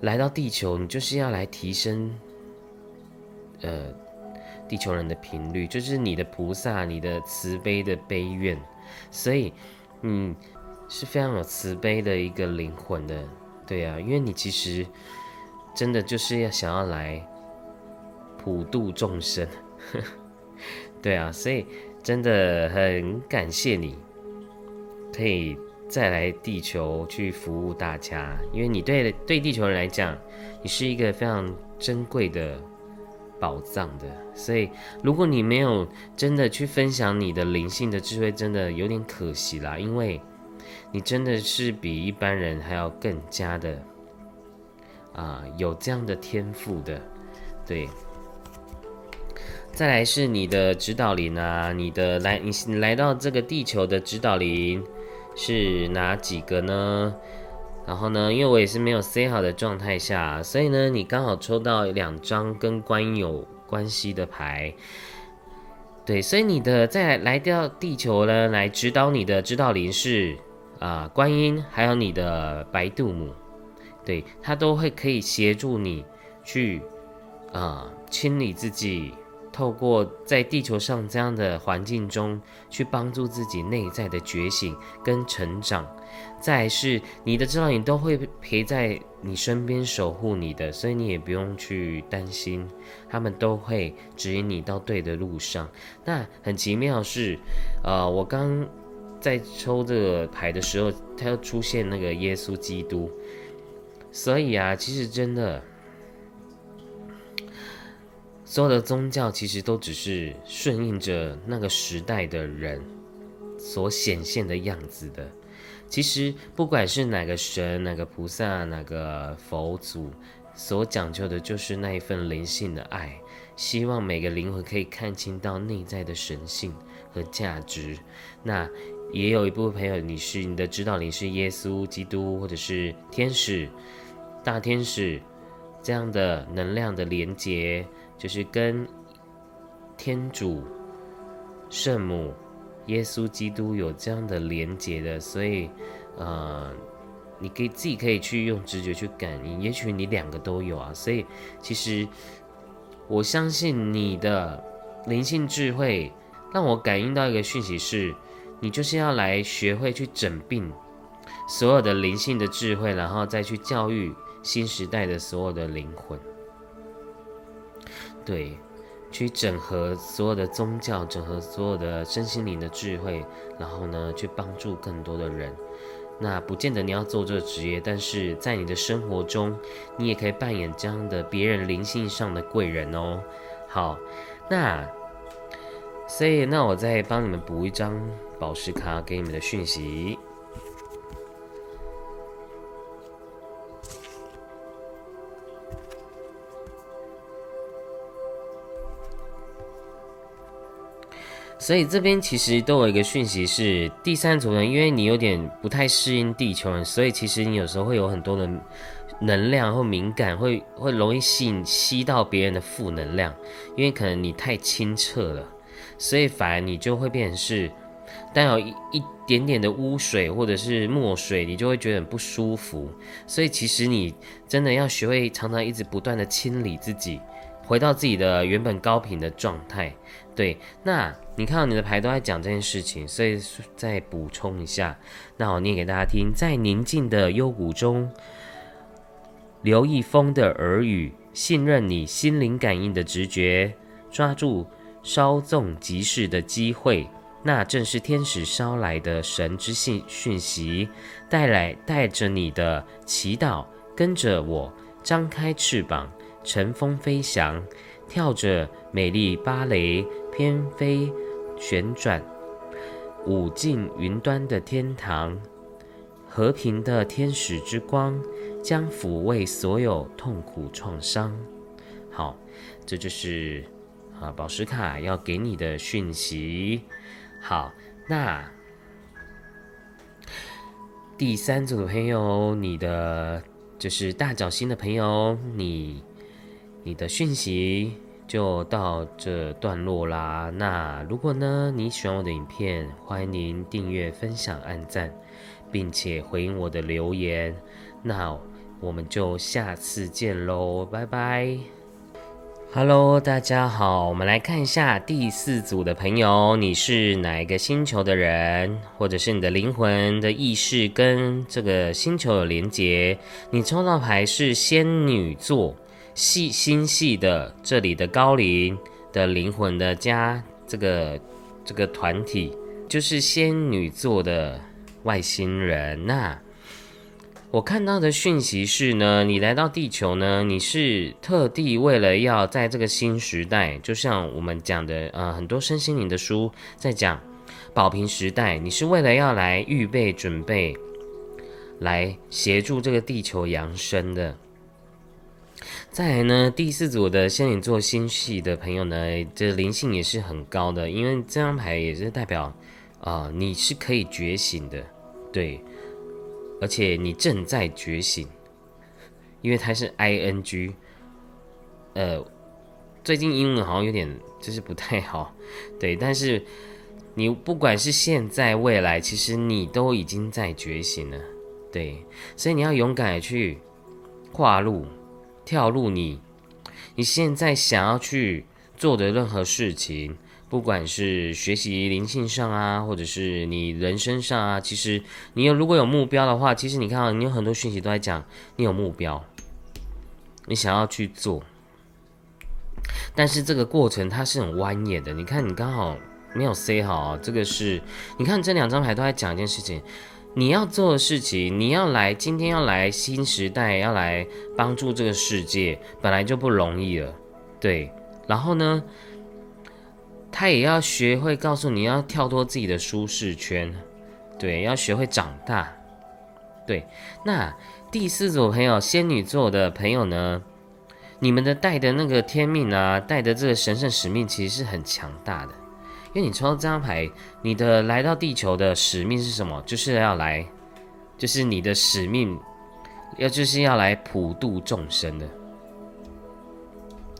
Speaker 1: 来到地球，你就是要来提升，呃。地球人的频率就是你的菩萨，你的慈悲的悲愿，所以你是非常有慈悲的一个灵魂的，对啊，因为你其实真的就是要想要来普度众生，对啊，所以真的很感谢你，可以再来地球去服务大家，因为你对对地球人来讲，你是一个非常珍贵的。宝藏的，所以如果你没有真的去分享你的灵性的智慧，真的有点可惜啦。因为你真的是比一般人还要更加的啊，有这样的天赋的。对，再来是你的指导灵啊，你的来你来到这个地球的指导灵是哪几个呢？然后呢，因为我也是没有 say 好的状态下，所以呢，你刚好抽到两张跟观音有关系的牌，对，所以你的再来到地球呢，来指导你的指导灵是啊，观音，还有你的白度母，对，它都会可以协助你去啊清理自己。透过在地球上这样的环境中，去帮助自己内在的觉醒跟成长，再是你的指导灵都会陪在你身边守护你的，所以你也不用去担心，他们都会指引你到对的路上。那很奇妙是，呃，我刚在抽这个牌的时候，它又出现那个耶稣基督，所以啊，其实真的。所有的宗教其实都只是顺应着那个时代的人所显现的样子的。其实不管是哪个神、哪个菩萨、哪个佛祖，所讲究的就是那一份灵性的爱，希望每个灵魂可以看清到内在的神性和价值。那也有一部分朋友，你是你的指导灵是耶稣基督，或者是天使、大天使这样的能量的连接。就是跟天主、圣母、耶稣基督有这样的连结的，所以，呃，你可以自己可以去用直觉去感应，也许你两个都有啊。所以，其实我相信你的灵性智慧让我感应到一个讯息是，你就是要来学会去诊病所有的灵性的智慧，然后再去教育新时代的所有的灵魂。对，去整合所有的宗教，整合所有的身心灵的智慧，然后呢，去帮助更多的人。那不见得你要做这个职业，但是在你的生活中，你也可以扮演这样的别人灵性上的贵人哦。好，那所以那我再帮你们补一张宝石卡给你们的讯息。所以这边其实都有一个讯息是第三组人，因为你有点不太适应地球人，所以其实你有时候会有很多的能量或敏感，会会容易吸引吸到别人的负能量，因为可能你太清澈了，所以反而你就会变成是带有一一点点的污水或者是墨水，你就会觉得很不舒服。所以其实你真的要学会常常一直不断的清理自己。回到自己的原本高频的状态，对。那你看到你的牌都在讲这件事情，所以再补充一下。那我念给大家听：在宁静的幽谷中，留意风的耳语，信任你心灵感应的直觉，抓住稍纵即逝的机会，那正是天使捎来的神之信讯息，带来带着你的祈祷，跟着我张开翅膀。乘风飞翔，跳着美丽芭蕾，翩飞旋转，舞进云端的天堂。和平的天使之光将抚慰所有痛苦创伤。好，这就是啊，宝石卡要给你的讯息。好，那第三组的朋友，你的就是大角星的朋友，你你的讯息就到这段落啦。那如果呢你喜欢我的影片，欢迎您订阅、分享、按赞，并且回应我的留言。那我们就下次见喽，拜拜。Hello，大家好，我们来看一下第四组的朋友，你是哪一个星球的人，或者是你的灵魂的意识跟这个星球有连结？你抽到牌是仙女座细心细的，这里的高龄的灵魂的家，这个这个团体就是仙女座的外星人，呐。我看到的讯息是呢，你来到地球呢，你是特地为了要在这个新时代，就像我们讲的，呃，很多身心灵的书在讲宝瓶时代，你是为了要来预备准备，来协助这个地球扬升的。再来呢，第四组的仙女座星系的朋友呢，这灵性也是很高的，因为这张牌也是代表，啊，你是可以觉醒的，对。而且你正在觉醒，因为它是 I N G，呃，最近英文好像有点就是不太好，对，但是你不管是现在未来，其实你都已经在觉醒了，对，所以你要勇敢的去跨入、跳入你你现在想要去做的任何事情。不管是学习灵性上啊，或者是你人生上啊，其实你有如果有目标的话，其实你看啊，你有很多讯息都在讲你有目标，你想要去做，但是这个过程它是很蜿蜒的。你看你刚好没有 say 好，这个是你看这两张牌都在讲一件事情，你要做的事情，你要来今天要来新时代，要来帮助这个世界，本来就不容易了，对，然后呢？他也要学会告诉你要跳脱自己的舒适圈，对，要学会长大，对。那第四组朋友，仙女座的朋友呢？你们的带的那个天命啊，带的这个神圣使命，其实是很强大的。因为你抽到这张牌，你的来到地球的使命是什么？就是要来，就是你的使命，要就是要来普度众生的，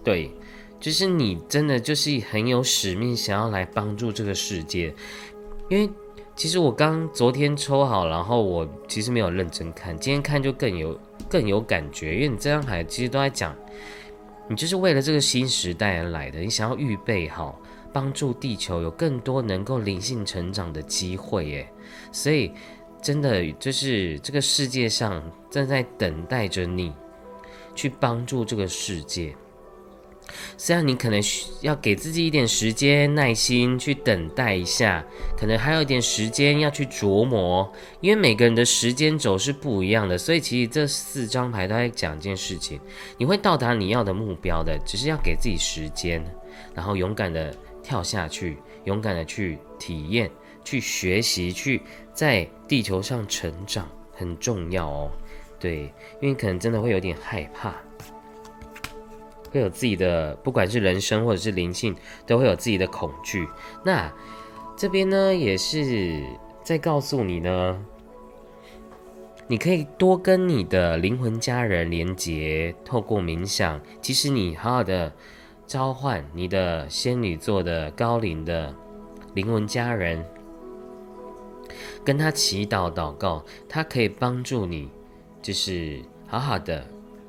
Speaker 1: 对。就是你真的就是很有使命，想要来帮助这个世界。因为其实我刚昨天抽好，然后我其实没有认真看，今天看就更有更有感觉。因为你这张牌其实都在讲，你就是为了这个新时代而来的，你想要预备好，帮助地球有更多能够灵性成长的机会。耶。所以真的就是这个世界上正在等待着你去帮助这个世界。虽然你可能需要给自己一点时间、耐心去等待一下，可能还有一点时间要去琢磨，因为每个人的时间轴是不一样的，所以其实这四张牌都在讲一件事情：你会到达你要的目标的，只是要给自己时间，然后勇敢的跳下去，勇敢的去体验、去学习、去在地球上成长，很重要哦。对，因为可能真的会有点害怕。会有自己的，不管是人生或者是灵性，都会有自己的恐惧。那这边呢，也是在告诉你呢，你可以多跟你的灵魂家人连接，透过冥想，其实你好好的召唤你的仙女座的高龄的灵魂家人，跟他祈祷祷告，他可以帮助你，就是好好的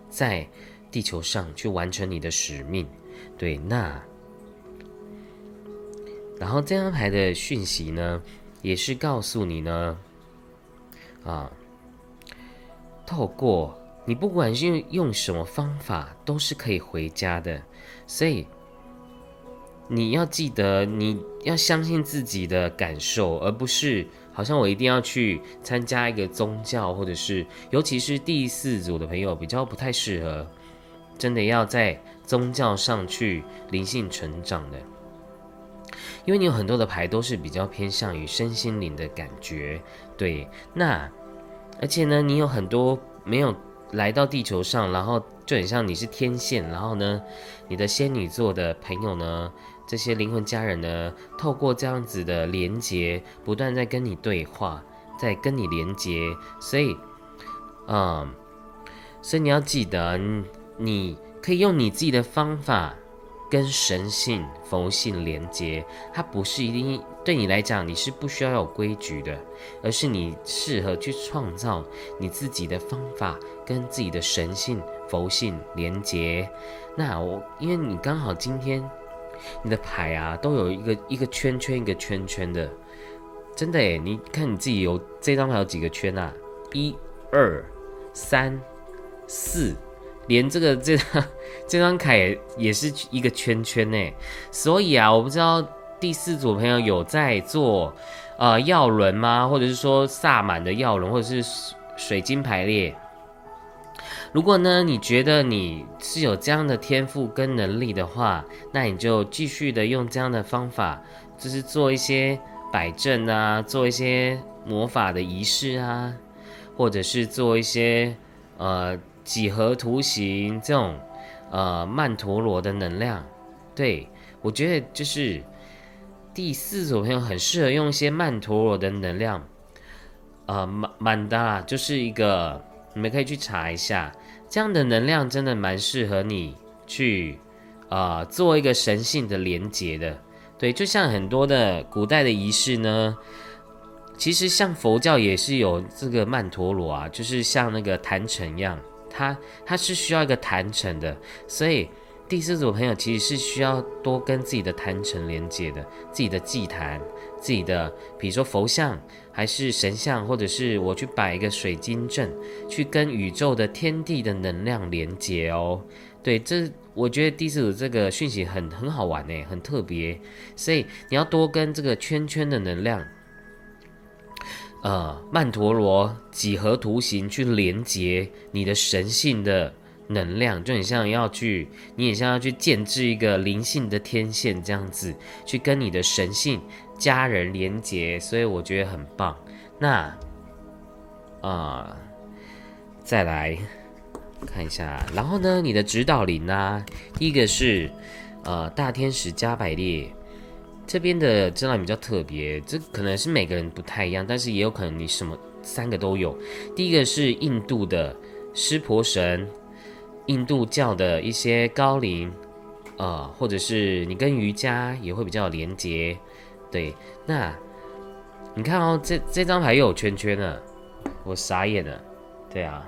Speaker 1: 在。地球上去完成你的使命，对，那，然后这张牌的讯息呢，也是告诉你呢，啊，透过你不管是用什么方法，都是可以回家的，所以你要记得，你要相信自己的感受，而不是好像我一定要去参加一个宗教，或者是尤其是第四组的朋友比较不太适合。真的要在宗教上去灵性成长的，因为你有很多的牌都是比较偏向于身心灵的感觉，对。那而且呢，你有很多没有来到地球上，然后就很像你是天线，然后呢，你的仙女座的朋友呢，这些灵魂家人呢，透过这样子的连接，不断在跟你对话，在跟你连接，所以，嗯，所以你要记得，你可以用你自己的方法。跟神性、佛性连接，它不是一定对你来讲，你是不需要有规矩的，而是你适合去创造你自己的方法，跟自己的神性、佛性连接。那我因为你刚好今天你的牌啊，都有一个一个圈圈一个圈圈的，真的诶，你看你自己有这张牌有几个圈啊？一、二、三、四。连这个 这张这张卡也也是一个圈圈呢，所以啊，我不知道第四组朋友有在做呃药轮吗？或者是说萨满的药轮，或者是水晶排列？如果呢，你觉得你是有这样的天赋跟能力的话，那你就继续的用这样的方法，就是做一些摆阵啊，做一些魔法的仪式啊，或者是做一些呃。几何图形这种，呃，曼陀罗的能量，对我觉得就是第四组朋友很适合用一些曼陀罗的能量，呃，曼曼达就是一个，你们可以去查一下，这样的能量真的蛮适合你去，啊，做一个神性的连接的，对，就像很多的古代的仪式呢，其实像佛教也是有这个曼陀罗啊，就是像那个坛城一样。它它是需要一个坛城的，所以第四组朋友其实是需要多跟自己的坛城连接的，自己的祭坛，自己的比如说佛像，还是神像，或者是我去摆一个水晶阵，去跟宇宙的天地的能量连接哦。对，这我觉得第四组这个讯息很很好玩呢，很特别，所以你要多跟这个圈圈的能量。呃，曼陀罗几何图形去连接你的神性的能量，就很像要去，你也像要去建制一个灵性的天线这样子，去跟你的神性家人连接，所以我觉得很棒。那啊，再来看一下，然后呢，你的指导灵啊，第一个是呃大天使加百列。这边的真的比较特别，这可能是每个人不太一样，但是也有可能你什么三个都有。第一个是印度的湿婆神，印度教的一些高龄，呃，或者是你跟瑜伽也会比较连接。对，那你看哦，这这张牌又有圈圈了，我傻眼了。对啊。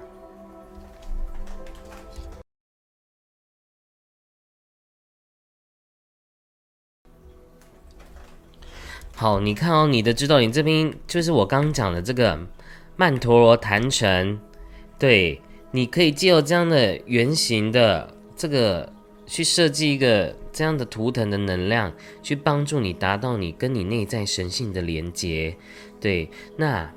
Speaker 1: 好，你看哦，你的指导你这边就是我刚讲的这个曼陀罗坛城，对，你可以借由这样的圆形的这个去设计一个这样的图腾的能量，去帮助你达到你跟你内在神性的连接，对，那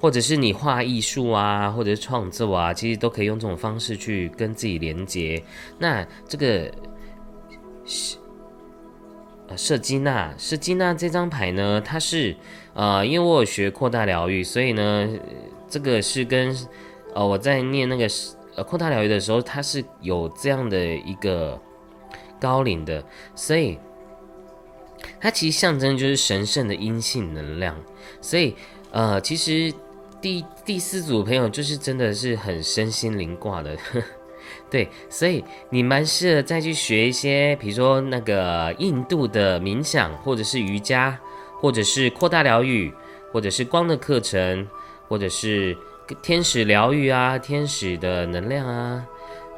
Speaker 1: 或者是你画艺术啊，或者是创作啊，其实都可以用这种方式去跟自己连接，那这个。呃，设基纳，设基纳这张牌呢，它是，呃，因为我有学扩大疗愈，所以呢，这个是跟，呃，我在念那个呃扩大疗愈的时候，它是有这样的一个高龄的，所以它其实象征就是神圣的阴性能量，所以，呃，其实第第四组朋友就是真的是很身心灵挂的。对，所以你蛮适合再去学一些，比如说那个印度的冥想，或者是瑜伽，或者是扩大疗愈，或者是光的课程，或者是天使疗愈啊，天使的能量啊，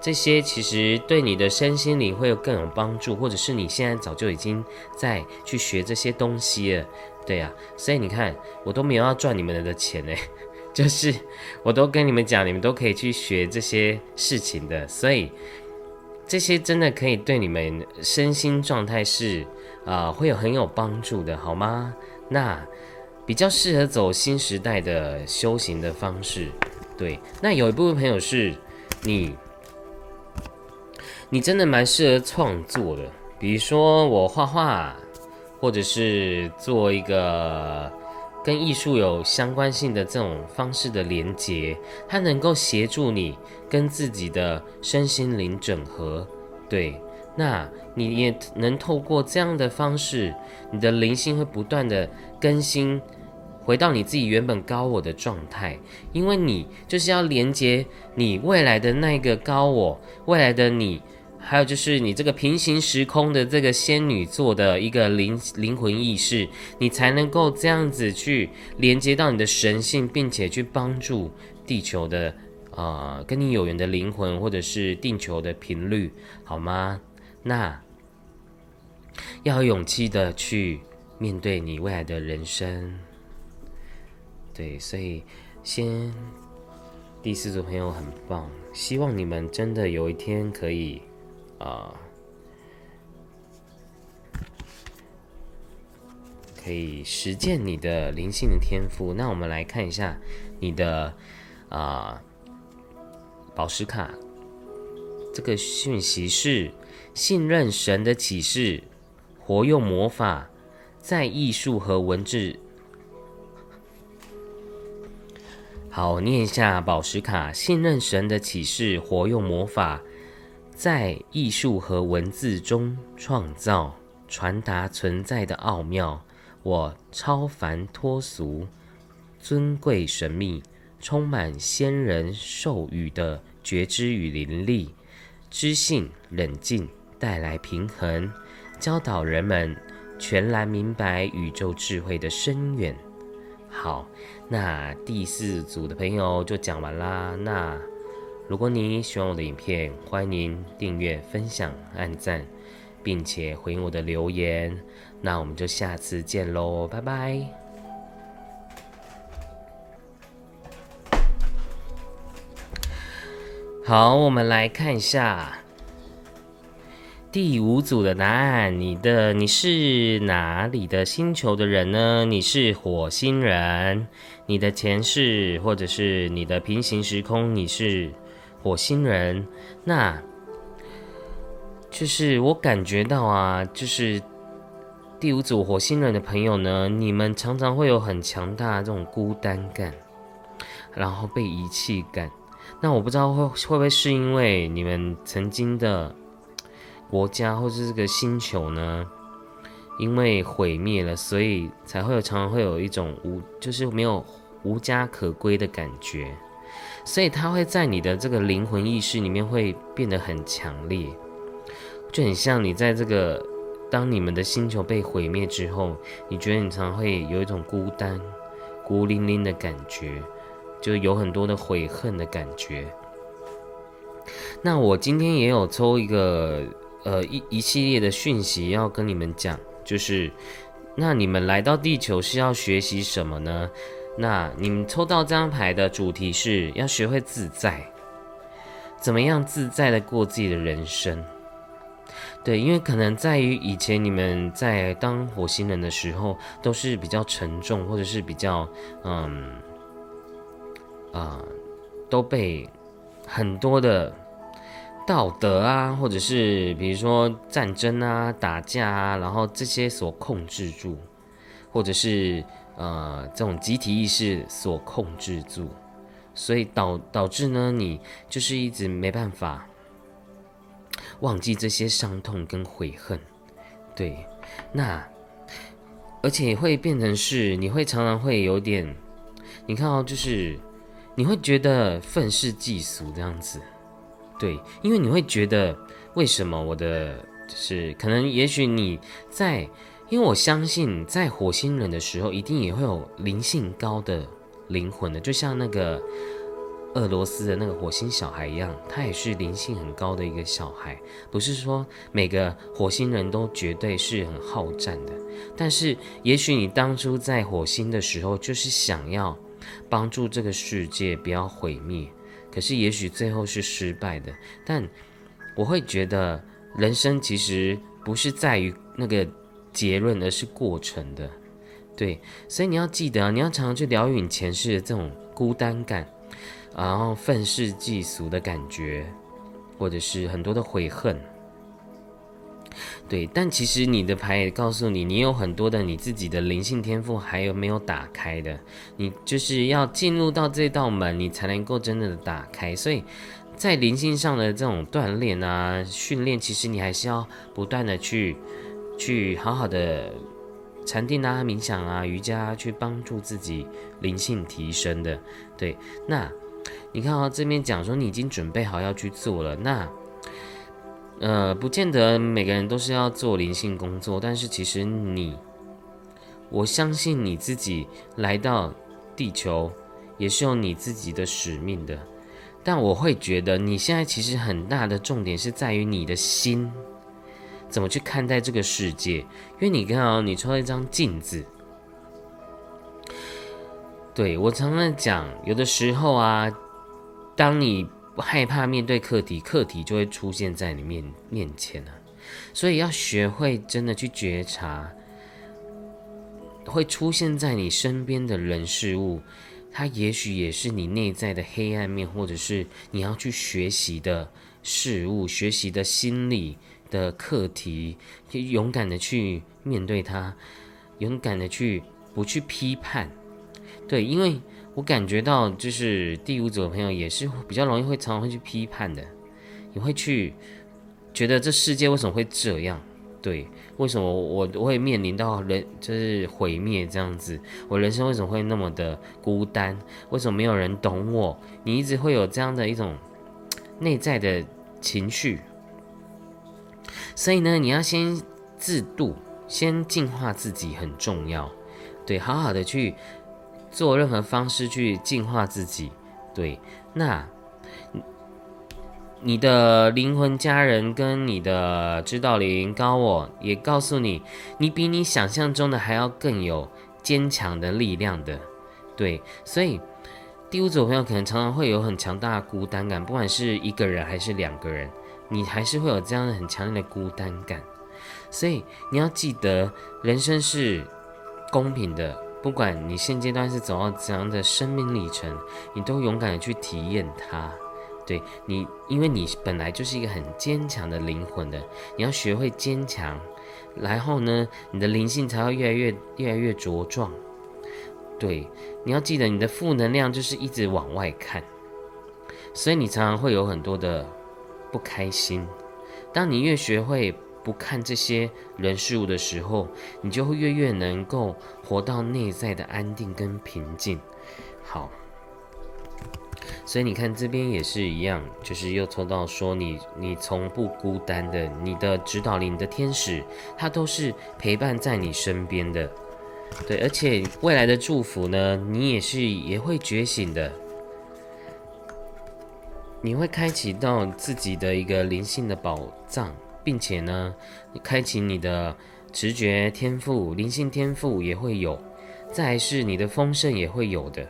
Speaker 1: 这些其实对你的身心灵会有更有帮助，或者是你现在早就已经在去学这些东西了，对呀，所以你看我都没有要赚你们的钱呢。就是，我都跟你们讲，你们都可以去学这些事情的，所以这些真的可以对你们身心状态是啊，会有很有帮助的，好吗？那比较适合走新时代的修行的方式，对。那有一部分朋友是你，你真的蛮适合创作的，比如说我画画，或者是做一个。跟艺术有相关性的这种方式的连接，它能够协助你跟自己的身心灵整合。对，那你也能透过这样的方式，你的灵性会不断的更新，回到你自己原本高我的状态，因为你就是要连接你未来的那个高我，未来的你。还有就是你这个平行时空的这个仙女座的一个灵灵魂意识，你才能够这样子去连接到你的神性，并且去帮助地球的啊跟你有缘的灵魂，或者是地球的频率，好吗？那要有勇气的去面对你未来的人生。对，所以先第四组朋友很棒，希望你们真的有一天可以。啊，可以实践你的灵性的天赋。那我们来看一下你的啊宝石卡，这个讯息是信任神的启示，活用魔法，在艺术和文字。好，念一下宝石卡，信任神的启示，活用魔法。在艺术和文字中创造、传达存在的奥妙。我超凡脱俗、尊贵神秘，充满仙人授予的觉知与灵力，知性冷静，带来平衡，教导人们全然明白宇宙智慧的深远。好，那第四组的朋友就讲完啦。那。如果你喜欢我的影片，欢迎订阅、分享、按赞，并且回应我的留言。那我们就下次见喽，拜拜。好，我们来看一下第五组的答案。你的你是哪里的星球的人呢？你是火星人。你的前世或者是你的平行时空，你是。火星人，那就是我感觉到啊，就是第五组火星人的朋友呢，你们常常会有很强大的这种孤单感，然后被遗弃感。那我不知道会会不会是因为你们曾经的国家或是这个星球呢，因为毁灭了，所以才会有常常会有一种无就是没有无家可归的感觉。所以它会在你的这个灵魂意识里面会变得很强烈，就很像你在这个当你们的星球被毁灭之后，你觉得你常会有一种孤单、孤零零的感觉，就有很多的悔恨的感觉。那我今天也有抽一个呃一一系列的讯息要跟你们讲，就是那你们来到地球是要学习什么呢？那你们抽到这张牌的主题是要学会自在，怎么样自在的过自己的人生？对，因为可能在于以前你们在当火星人的时候，都是比较沉重，或者是比较嗯啊，都被很多的道德啊，或者是比如说战争啊、打架啊，然后这些所控制住，或者是。呃，这种集体意识所控制住，所以导导致呢，你就是一直没办法忘记这些伤痛跟悔恨，对，那而且会变成是，你会常常会有点，你看哦，就是你会觉得愤世嫉俗这样子，对，因为你会觉得为什么我的就是可能也许你在。因为我相信，在火星人的时候，一定也会有灵性高的灵魂的，就像那个俄罗斯的那个火星小孩一样，他也是灵性很高的一个小孩。不是说每个火星人都绝对是很好战的，但是也许你当初在火星的时候，就是想要帮助这个世界不要毁灭，可是也许最后是失败的。但我会觉得，人生其实不是在于那个。结论，而是过程的，对，所以你要记得，你要常常去疗愈你前世的这种孤单感，然后愤世嫉俗的感觉，或者是很多的悔恨。对，但其实你的牌也告诉你，你有很多的你自己的灵性天赋还有没有打开的，你就是要进入到这道门，你才能够真正的打开。所以在灵性上的这种锻炼啊、训练，其实你还是要不断的去去好好的禅定啊、冥想啊、瑜伽，去帮助自己灵性提升的。对，那你看啊，这边讲说你已经准备好要去做了，那。呃，不见得每个人都是要做灵性工作，但是其实你，我相信你自己来到地球也是有你自己的使命的。但我会觉得你现在其实很大的重点是在于你的心怎么去看待这个世界，因为你看哦，你抽了一张镜子。对我常常讲，有的时候啊，当你。不害怕面对课题，课题就会出现在你面面前啊。所以要学会真的去觉察，会出现在你身边的人事物，它也许也是你内在的黑暗面，或者是你要去学习的事物、学习的心理的课题，勇敢的去面对它，勇敢的去不去批判，对，因为。我感觉到，就是第五组的朋友也是比较容易会常常会去批判的，你会去觉得这世界为什么会这样？对，为什么我我会面临到人就是毁灭这样子？我人生为什么会那么的孤单？为什么没有人懂我？你一直会有这样的一种内在的情绪，所以呢，你要先自度，先净化自己很重要。对，好好的去。做任何方式去净化自己，对，那你的灵魂家人跟你的指导灵高我也告诉你，你比你想象中的还要更有坚强的力量的，对，所以第五组朋友可能常常会有很强大的孤单感，不管是一个人还是两个人，你还是会有这样的很强烈的孤单感，所以你要记得，人生是公平的。不管你现阶段是走到怎样的生命历程，你都勇敢的去体验它。对你，因为你本来就是一个很坚强的灵魂的，你要学会坚强，然后呢，你的灵性才会越来越越来越茁壮。对，你要记得你的负能量就是一直往外看，所以你常常会有很多的不开心。当你越学会。不看这些人事物的时候，你就会越越能够活到内在的安定跟平静。好，所以你看这边也是一样，就是又抽到说你你从不孤单的，你的指导灵、你的天使，他都是陪伴在你身边的。对，而且未来的祝福呢，你也是也会觉醒的，你会开启到自己的一个灵性的宝藏。并且呢，开启你的直觉天赋、灵性天赋也会有，再来是你的丰盛也会有的。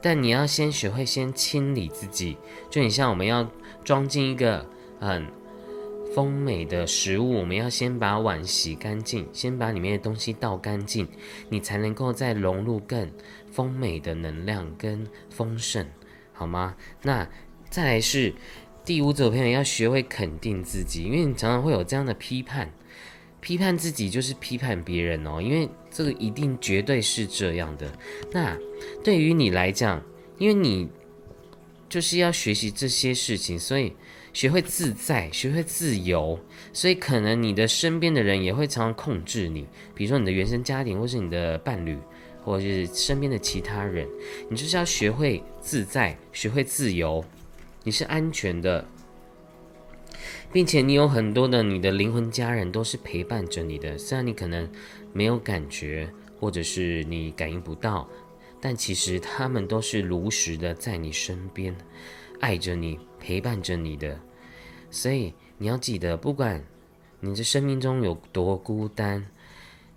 Speaker 1: 但你要先学会先清理自己，就你像我们要装进一个很丰美的食物，我们要先把碗洗干净，先把里面的东西倒干净，你才能够再融入更丰美的能量跟丰盛，好吗？那再来是。第五组朋友要学会肯定自己，因为你常常会有这样的批判，批判自己就是批判别人哦，因为这个一定绝对是这样的。那对于你来讲，因为你就是要学习这些事情，所以学会自在，学会自由，所以可能你的身边的人也会常常控制你，比如说你的原生家庭，或是你的伴侣，或者是身边的其他人，你就是要学会自在，学会自由。你是安全的，并且你有很多的你的灵魂家人都是陪伴着你的。虽然你可能没有感觉，或者是你感应不到，但其实他们都是如实的在你身边，爱着你，陪伴着你的。所以你要记得，不管你的生命中有多孤单，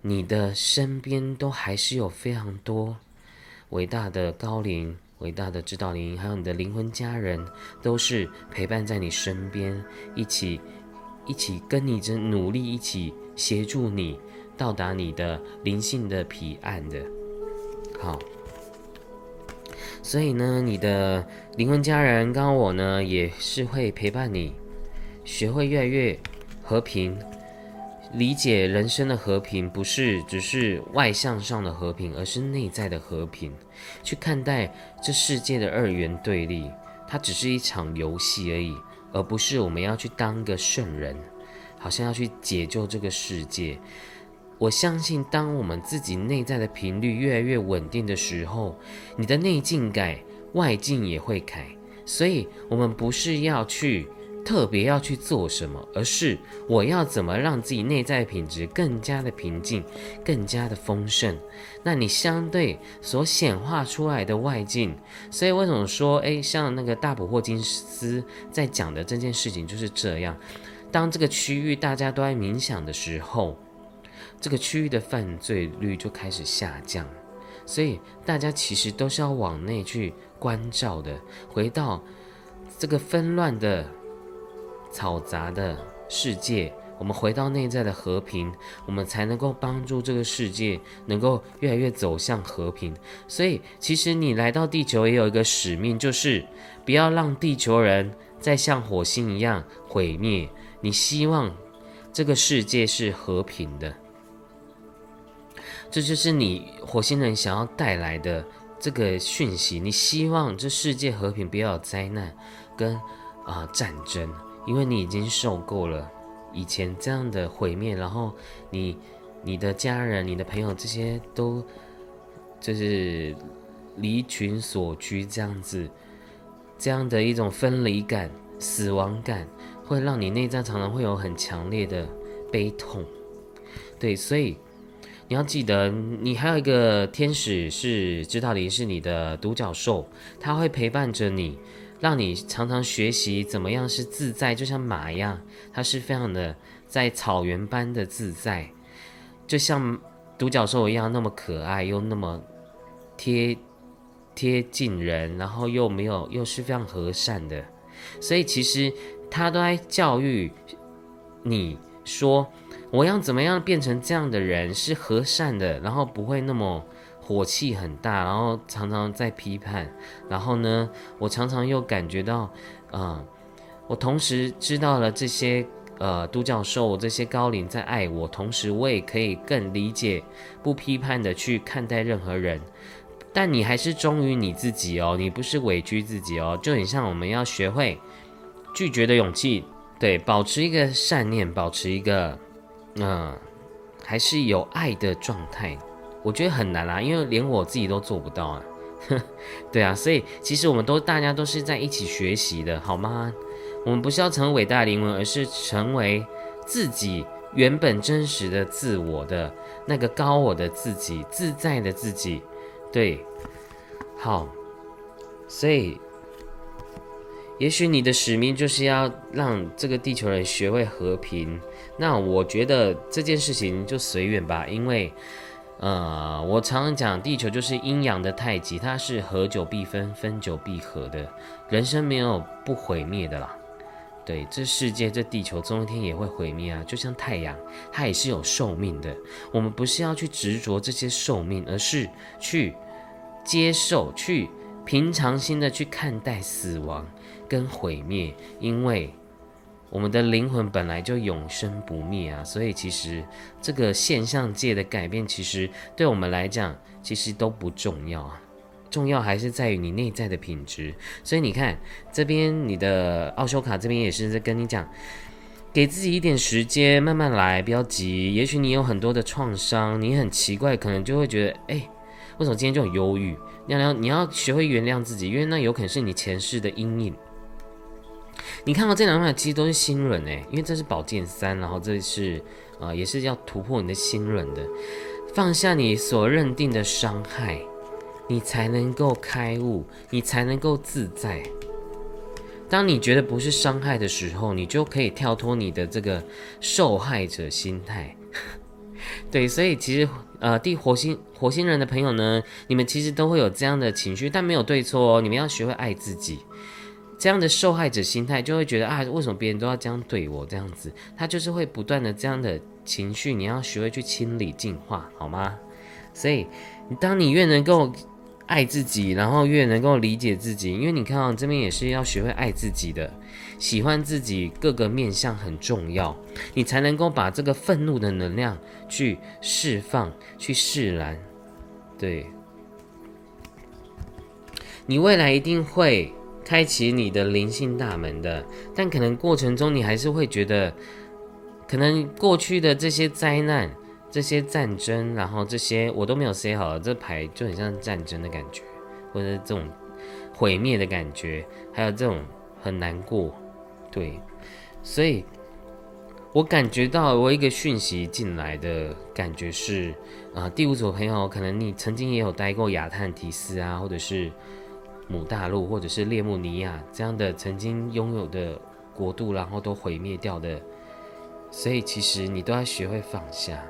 Speaker 1: 你的身边都还是有非常多伟大的高龄。伟大的指导灵，还有你的灵魂家人，都是陪伴在你身边，一起一起跟你这努力，一起协助你到达你的灵性的彼岸的。好，所以呢，你的灵魂家人，刚刚我呢也是会陪伴你，学会越来越和平，理解人生的和平，不是只是外向上的和平，而是内在的和平。去看待这世界的二元对立，它只是一场游戏而已，而不是我们要去当个圣人，好像要去解救这个世界。我相信，当我们自己内在的频率越来越稳定的时候，你的内境改，外境也会改。所以，我们不是要去特别要去做什么，而是我要怎么让自己内在品质更加的平静，更加的丰盛。那你相对所显化出来的外境，所以为什么说，诶，像那个大普霍金斯在讲的这件事情就是这样。当这个区域大家都在冥想的时候，这个区域的犯罪率就开始下降。所以大家其实都是要往内去。关照的，回到这个纷乱的、嘈杂的世界，我们回到内在的和平，我们才能够帮助这个世界能够越来越走向和平。所以，其实你来到地球也有一个使命，就是不要让地球人再像火星一样毁灭。你希望这个世界是和平的，这就是你火星人想要带来的。这个讯息，你希望这世界和平，不要有灾难跟啊战争，因为你已经受够了以前这样的毁灭，然后你、你的家人、你的朋友这些都就是离群所居这样子，这样的一种分离感、死亡感，会让你内在常常会有很强烈的悲痛，对，所以。你要记得，你还有一个天使是知道你，是你的独角兽，它会陪伴着你，让你常常学习怎么样是自在，就像马一样，它是非常的在草原般的自在，就像独角兽一样那么可爱，又那么贴贴近人，然后又没有又是非常和善的，所以其实他都在教育你说。我要怎么样变成这样的人？是和善的，然后不会那么火气很大，然后常常在批判。然后呢，我常常又感觉到，啊，我同时知道了这些呃都教授这些高龄在爱我，同时我也可以更理解、不批判的去看待任何人。但你还是忠于你自己哦，你不是委屈自己哦。就很像我们要学会拒绝的勇气，对，保持一个善念，保持一个。嗯，还是有爱的状态，我觉得很难啊，因为连我自己都做不到啊。对啊，所以其实我们都大家都是在一起学习的，好吗？我们不是要成为伟大灵魂，而是成为自己原本真实的自我的那个高我的自己，自在的自己。对，好，所以。也许你的使命就是要让这个地球人学会和平，那我觉得这件事情就随缘吧。因为，呃，我常常讲，地球就是阴阳的太极，它是合久必分，分久必合的。人生没有不毁灭的啦。对，这世界这地球总有一天也会毁灭啊，就像太阳，它也是有寿命的。我们不是要去执着这些寿命，而是去接受，去平常心的去看待死亡。跟毁灭，因为我们的灵魂本来就永生不灭啊，所以其实这个现象界的改变，其实对我们来讲，其实都不重要啊。重要还是在于你内在的品质。所以你看，这边你的奥修卡这边也是在跟你讲，给自己一点时间，慢慢来，不要急。也许你有很多的创伤，你很奇怪，可能就会觉得，哎，为什么今天就很忧郁？你要你要学会原谅自己，因为那有可能是你前世的阴影。你看到这两块其实都是心轮诶，因为这是宝剑三，然后这是啊，也是要突破你的心轮的，放下你所认定的伤害，你才能够开悟，你才能够自在。当你觉得不是伤害的时候，你就可以跳脱你的这个受害者心态。对，所以其实呃，地火星火星人的朋友呢，你们其实都会有这样的情绪，但没有对错哦，你们要学会爱自己。这样的受害者心态就会觉得啊，为什么别人都要这样对我？这样子，他就是会不断的这样的情绪，你要学会去清理、净化，好吗？所以，当你越能够爱自己，然后越能够理解自己。因为你看啊，这边也是要学会爱自己的，喜欢自己各个面相很重要，你才能够把这个愤怒的能量去释放、去释然。对，你未来一定会开启你的灵性大门的，但可能过程中你还是会觉得，可能过去的这些灾难。这些战争，然后这些我都没有塞好，这牌就很像战争的感觉，或者这种毁灭的感觉，还有这种很难过，对，所以我感觉到我一个讯息进来的感觉是，啊，第五组朋友，可能你曾经也有待过亚特提斯啊，或者是母大陆，或者是列穆尼亚这样的曾经拥有的国度，然后都毁灭掉的，所以其实你都要学会放下。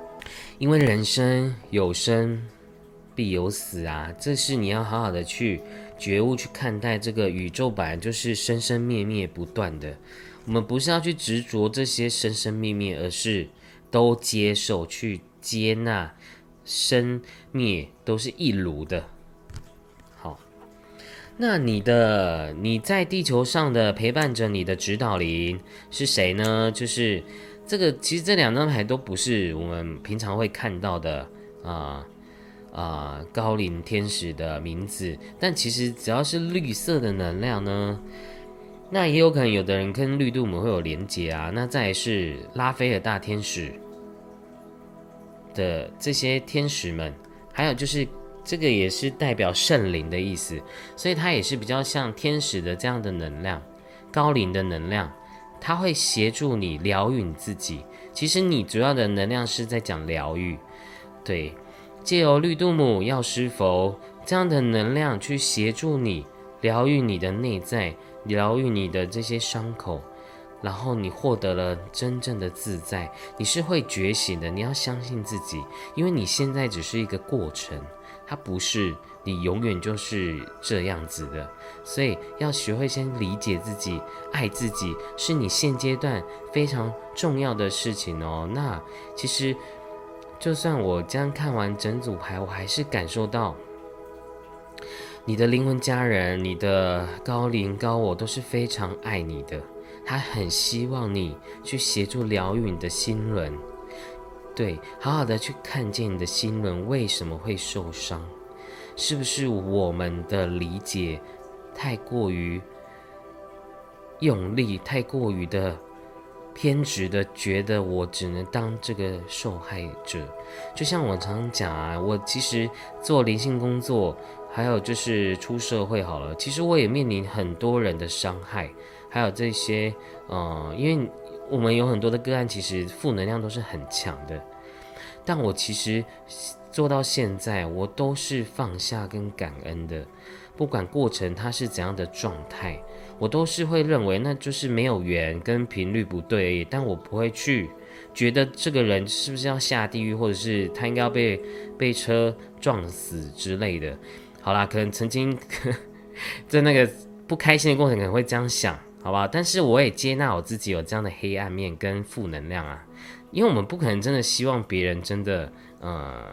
Speaker 1: 因为人生有生必有死啊，这是你要好好的去觉悟去看待这个宇宙，本来就是生生灭灭不断的。我们不是要去执着这些生生灭灭，而是都接受去接纳生灭都是一炉的。那你的你在地球上的陪伴着你的指导灵是谁呢？就是。这个其实这两张牌都不是我们平常会看到的啊啊高龄天使的名字，但其实只要是绿色的能量呢，那也有可能有的人跟绿度母会有连接啊。那再是拉斐尔大天使的这些天使们，还有就是这个也是代表圣灵的意思，所以它也是比较像天使的这样的能量，高龄的能量。它会协助你疗愈你自己。其实你主要的能量是在讲疗愈，对，借由绿度母药师佛这样的能量去协助你疗愈你的内在，疗愈你的这些伤口，然后你获得了真正的自在。你是会觉醒的，你要相信自己，因为你现在只是一个过程，它不是。你永远就是这样子的，所以要学会先理解自己，爱自己，是你现阶段非常重要的事情哦。那其实，就算我将看完整组牌，我还是感受到你的灵魂家人、你的高龄高我都是非常爱你的，他很希望你去协助疗愈你的心轮，对，好好的去看见你的心轮为什么会受伤。是不是我们的理解太过于用力，太过于的偏执的，觉得我只能当这个受害者？就像我常常讲啊，我其实做灵性工作，还有就是出社会好了，其实我也面临很多人的伤害，还有这些，嗯，因为我们有很多的个案，其实负能量都是很强的，但我其实。做到现在，我都是放下跟感恩的，不管过程它是怎样的状态，我都是会认为那就是没有缘跟频率不对而已。但我不会去觉得这个人是不是要下地狱，或者是他应该要被被车撞死之类的。好啦，可能曾经 在那个不开心的过程可能会这样想，好吧？但是我也接纳我自己有这样的黑暗面跟负能量啊，因为我们不可能真的希望别人真的。呃，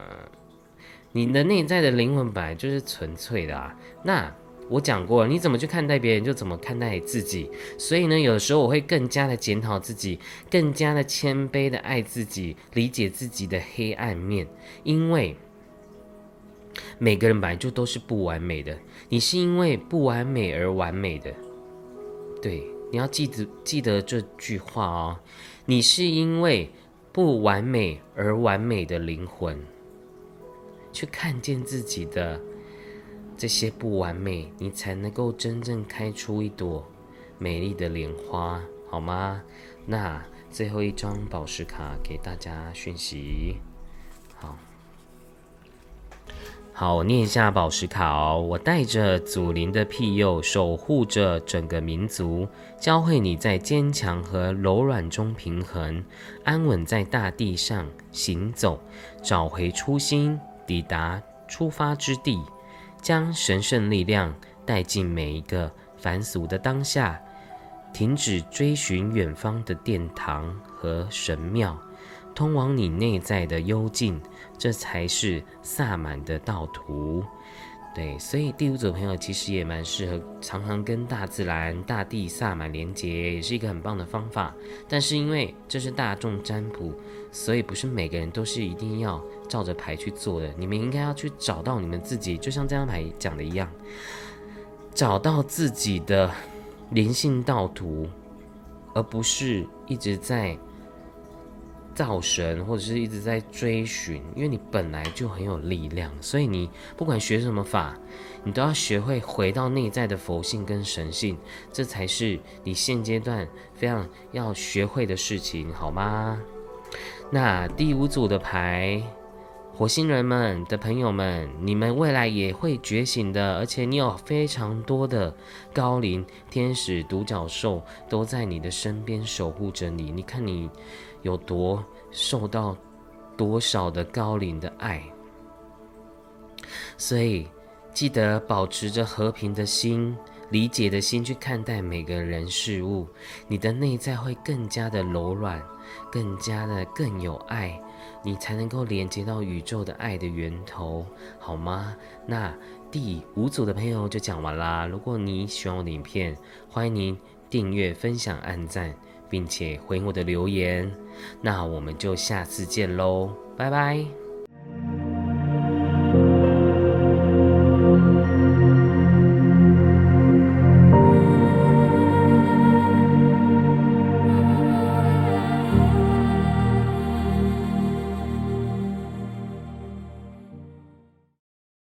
Speaker 1: 你的内在的灵魂本来就是纯粹的啊。那我讲过，你怎么去看待别人，就怎么看待自己。所以呢，有时候我会更加的检讨自己，更加的谦卑的爱自己，理解自己的黑暗面。因为每个人本来就都是不完美的，你是因为不完美而完美的。对，你要记得记得这句话哦，你是因为。不完美而完美的灵魂，去看见自己的这些不完美，你才能够真正开出一朵美丽的莲花，好吗？那最后一张宝石卡给大家讯息，好。好，我念一下宝石卡哦。我带着祖灵的庇佑，守护着整个民族，教会你在坚强和柔软中平衡，安稳在大地上行走，找回初心，抵达出发之地，将神圣力量带进每一个凡俗的当下，停止追寻远方的殿堂和神庙。通往你内在的幽静，这才是萨满的道途。对，所以第五组朋友其实也蛮适合常常跟大自然、大地萨满连接，也是一个很棒的方法。但是因为这是大众占卜，所以不是每个人都是一定要照着牌去做的。你们应该要去找到你们自己，就像这张牌讲的一样，找到自己的灵性道途，而不是一直在。造神，或者是一直在追寻，因为你本来就很有力量，所以你不管学什么法，你都要学会回到内在的佛性跟神性，这才是你现阶段非常要学会的事情，好吗？那第五组的牌，火星人们的朋友们，你们未来也会觉醒的，而且你有非常多的高龄天使、独角兽都在你的身边守护着你，你看你。有多受到多少的高龄的爱，所以记得保持着和平的心、理解的心去看待每个人事物，你的内在会更加的柔软，更加的更有爱，你才能够连接到宇宙的爱的源头，好吗？那第五组的朋友就讲完啦。如果你喜欢我的影片，欢迎您订阅、分享、按赞。并且回我的留言，那我们就下次见喽，拜拜。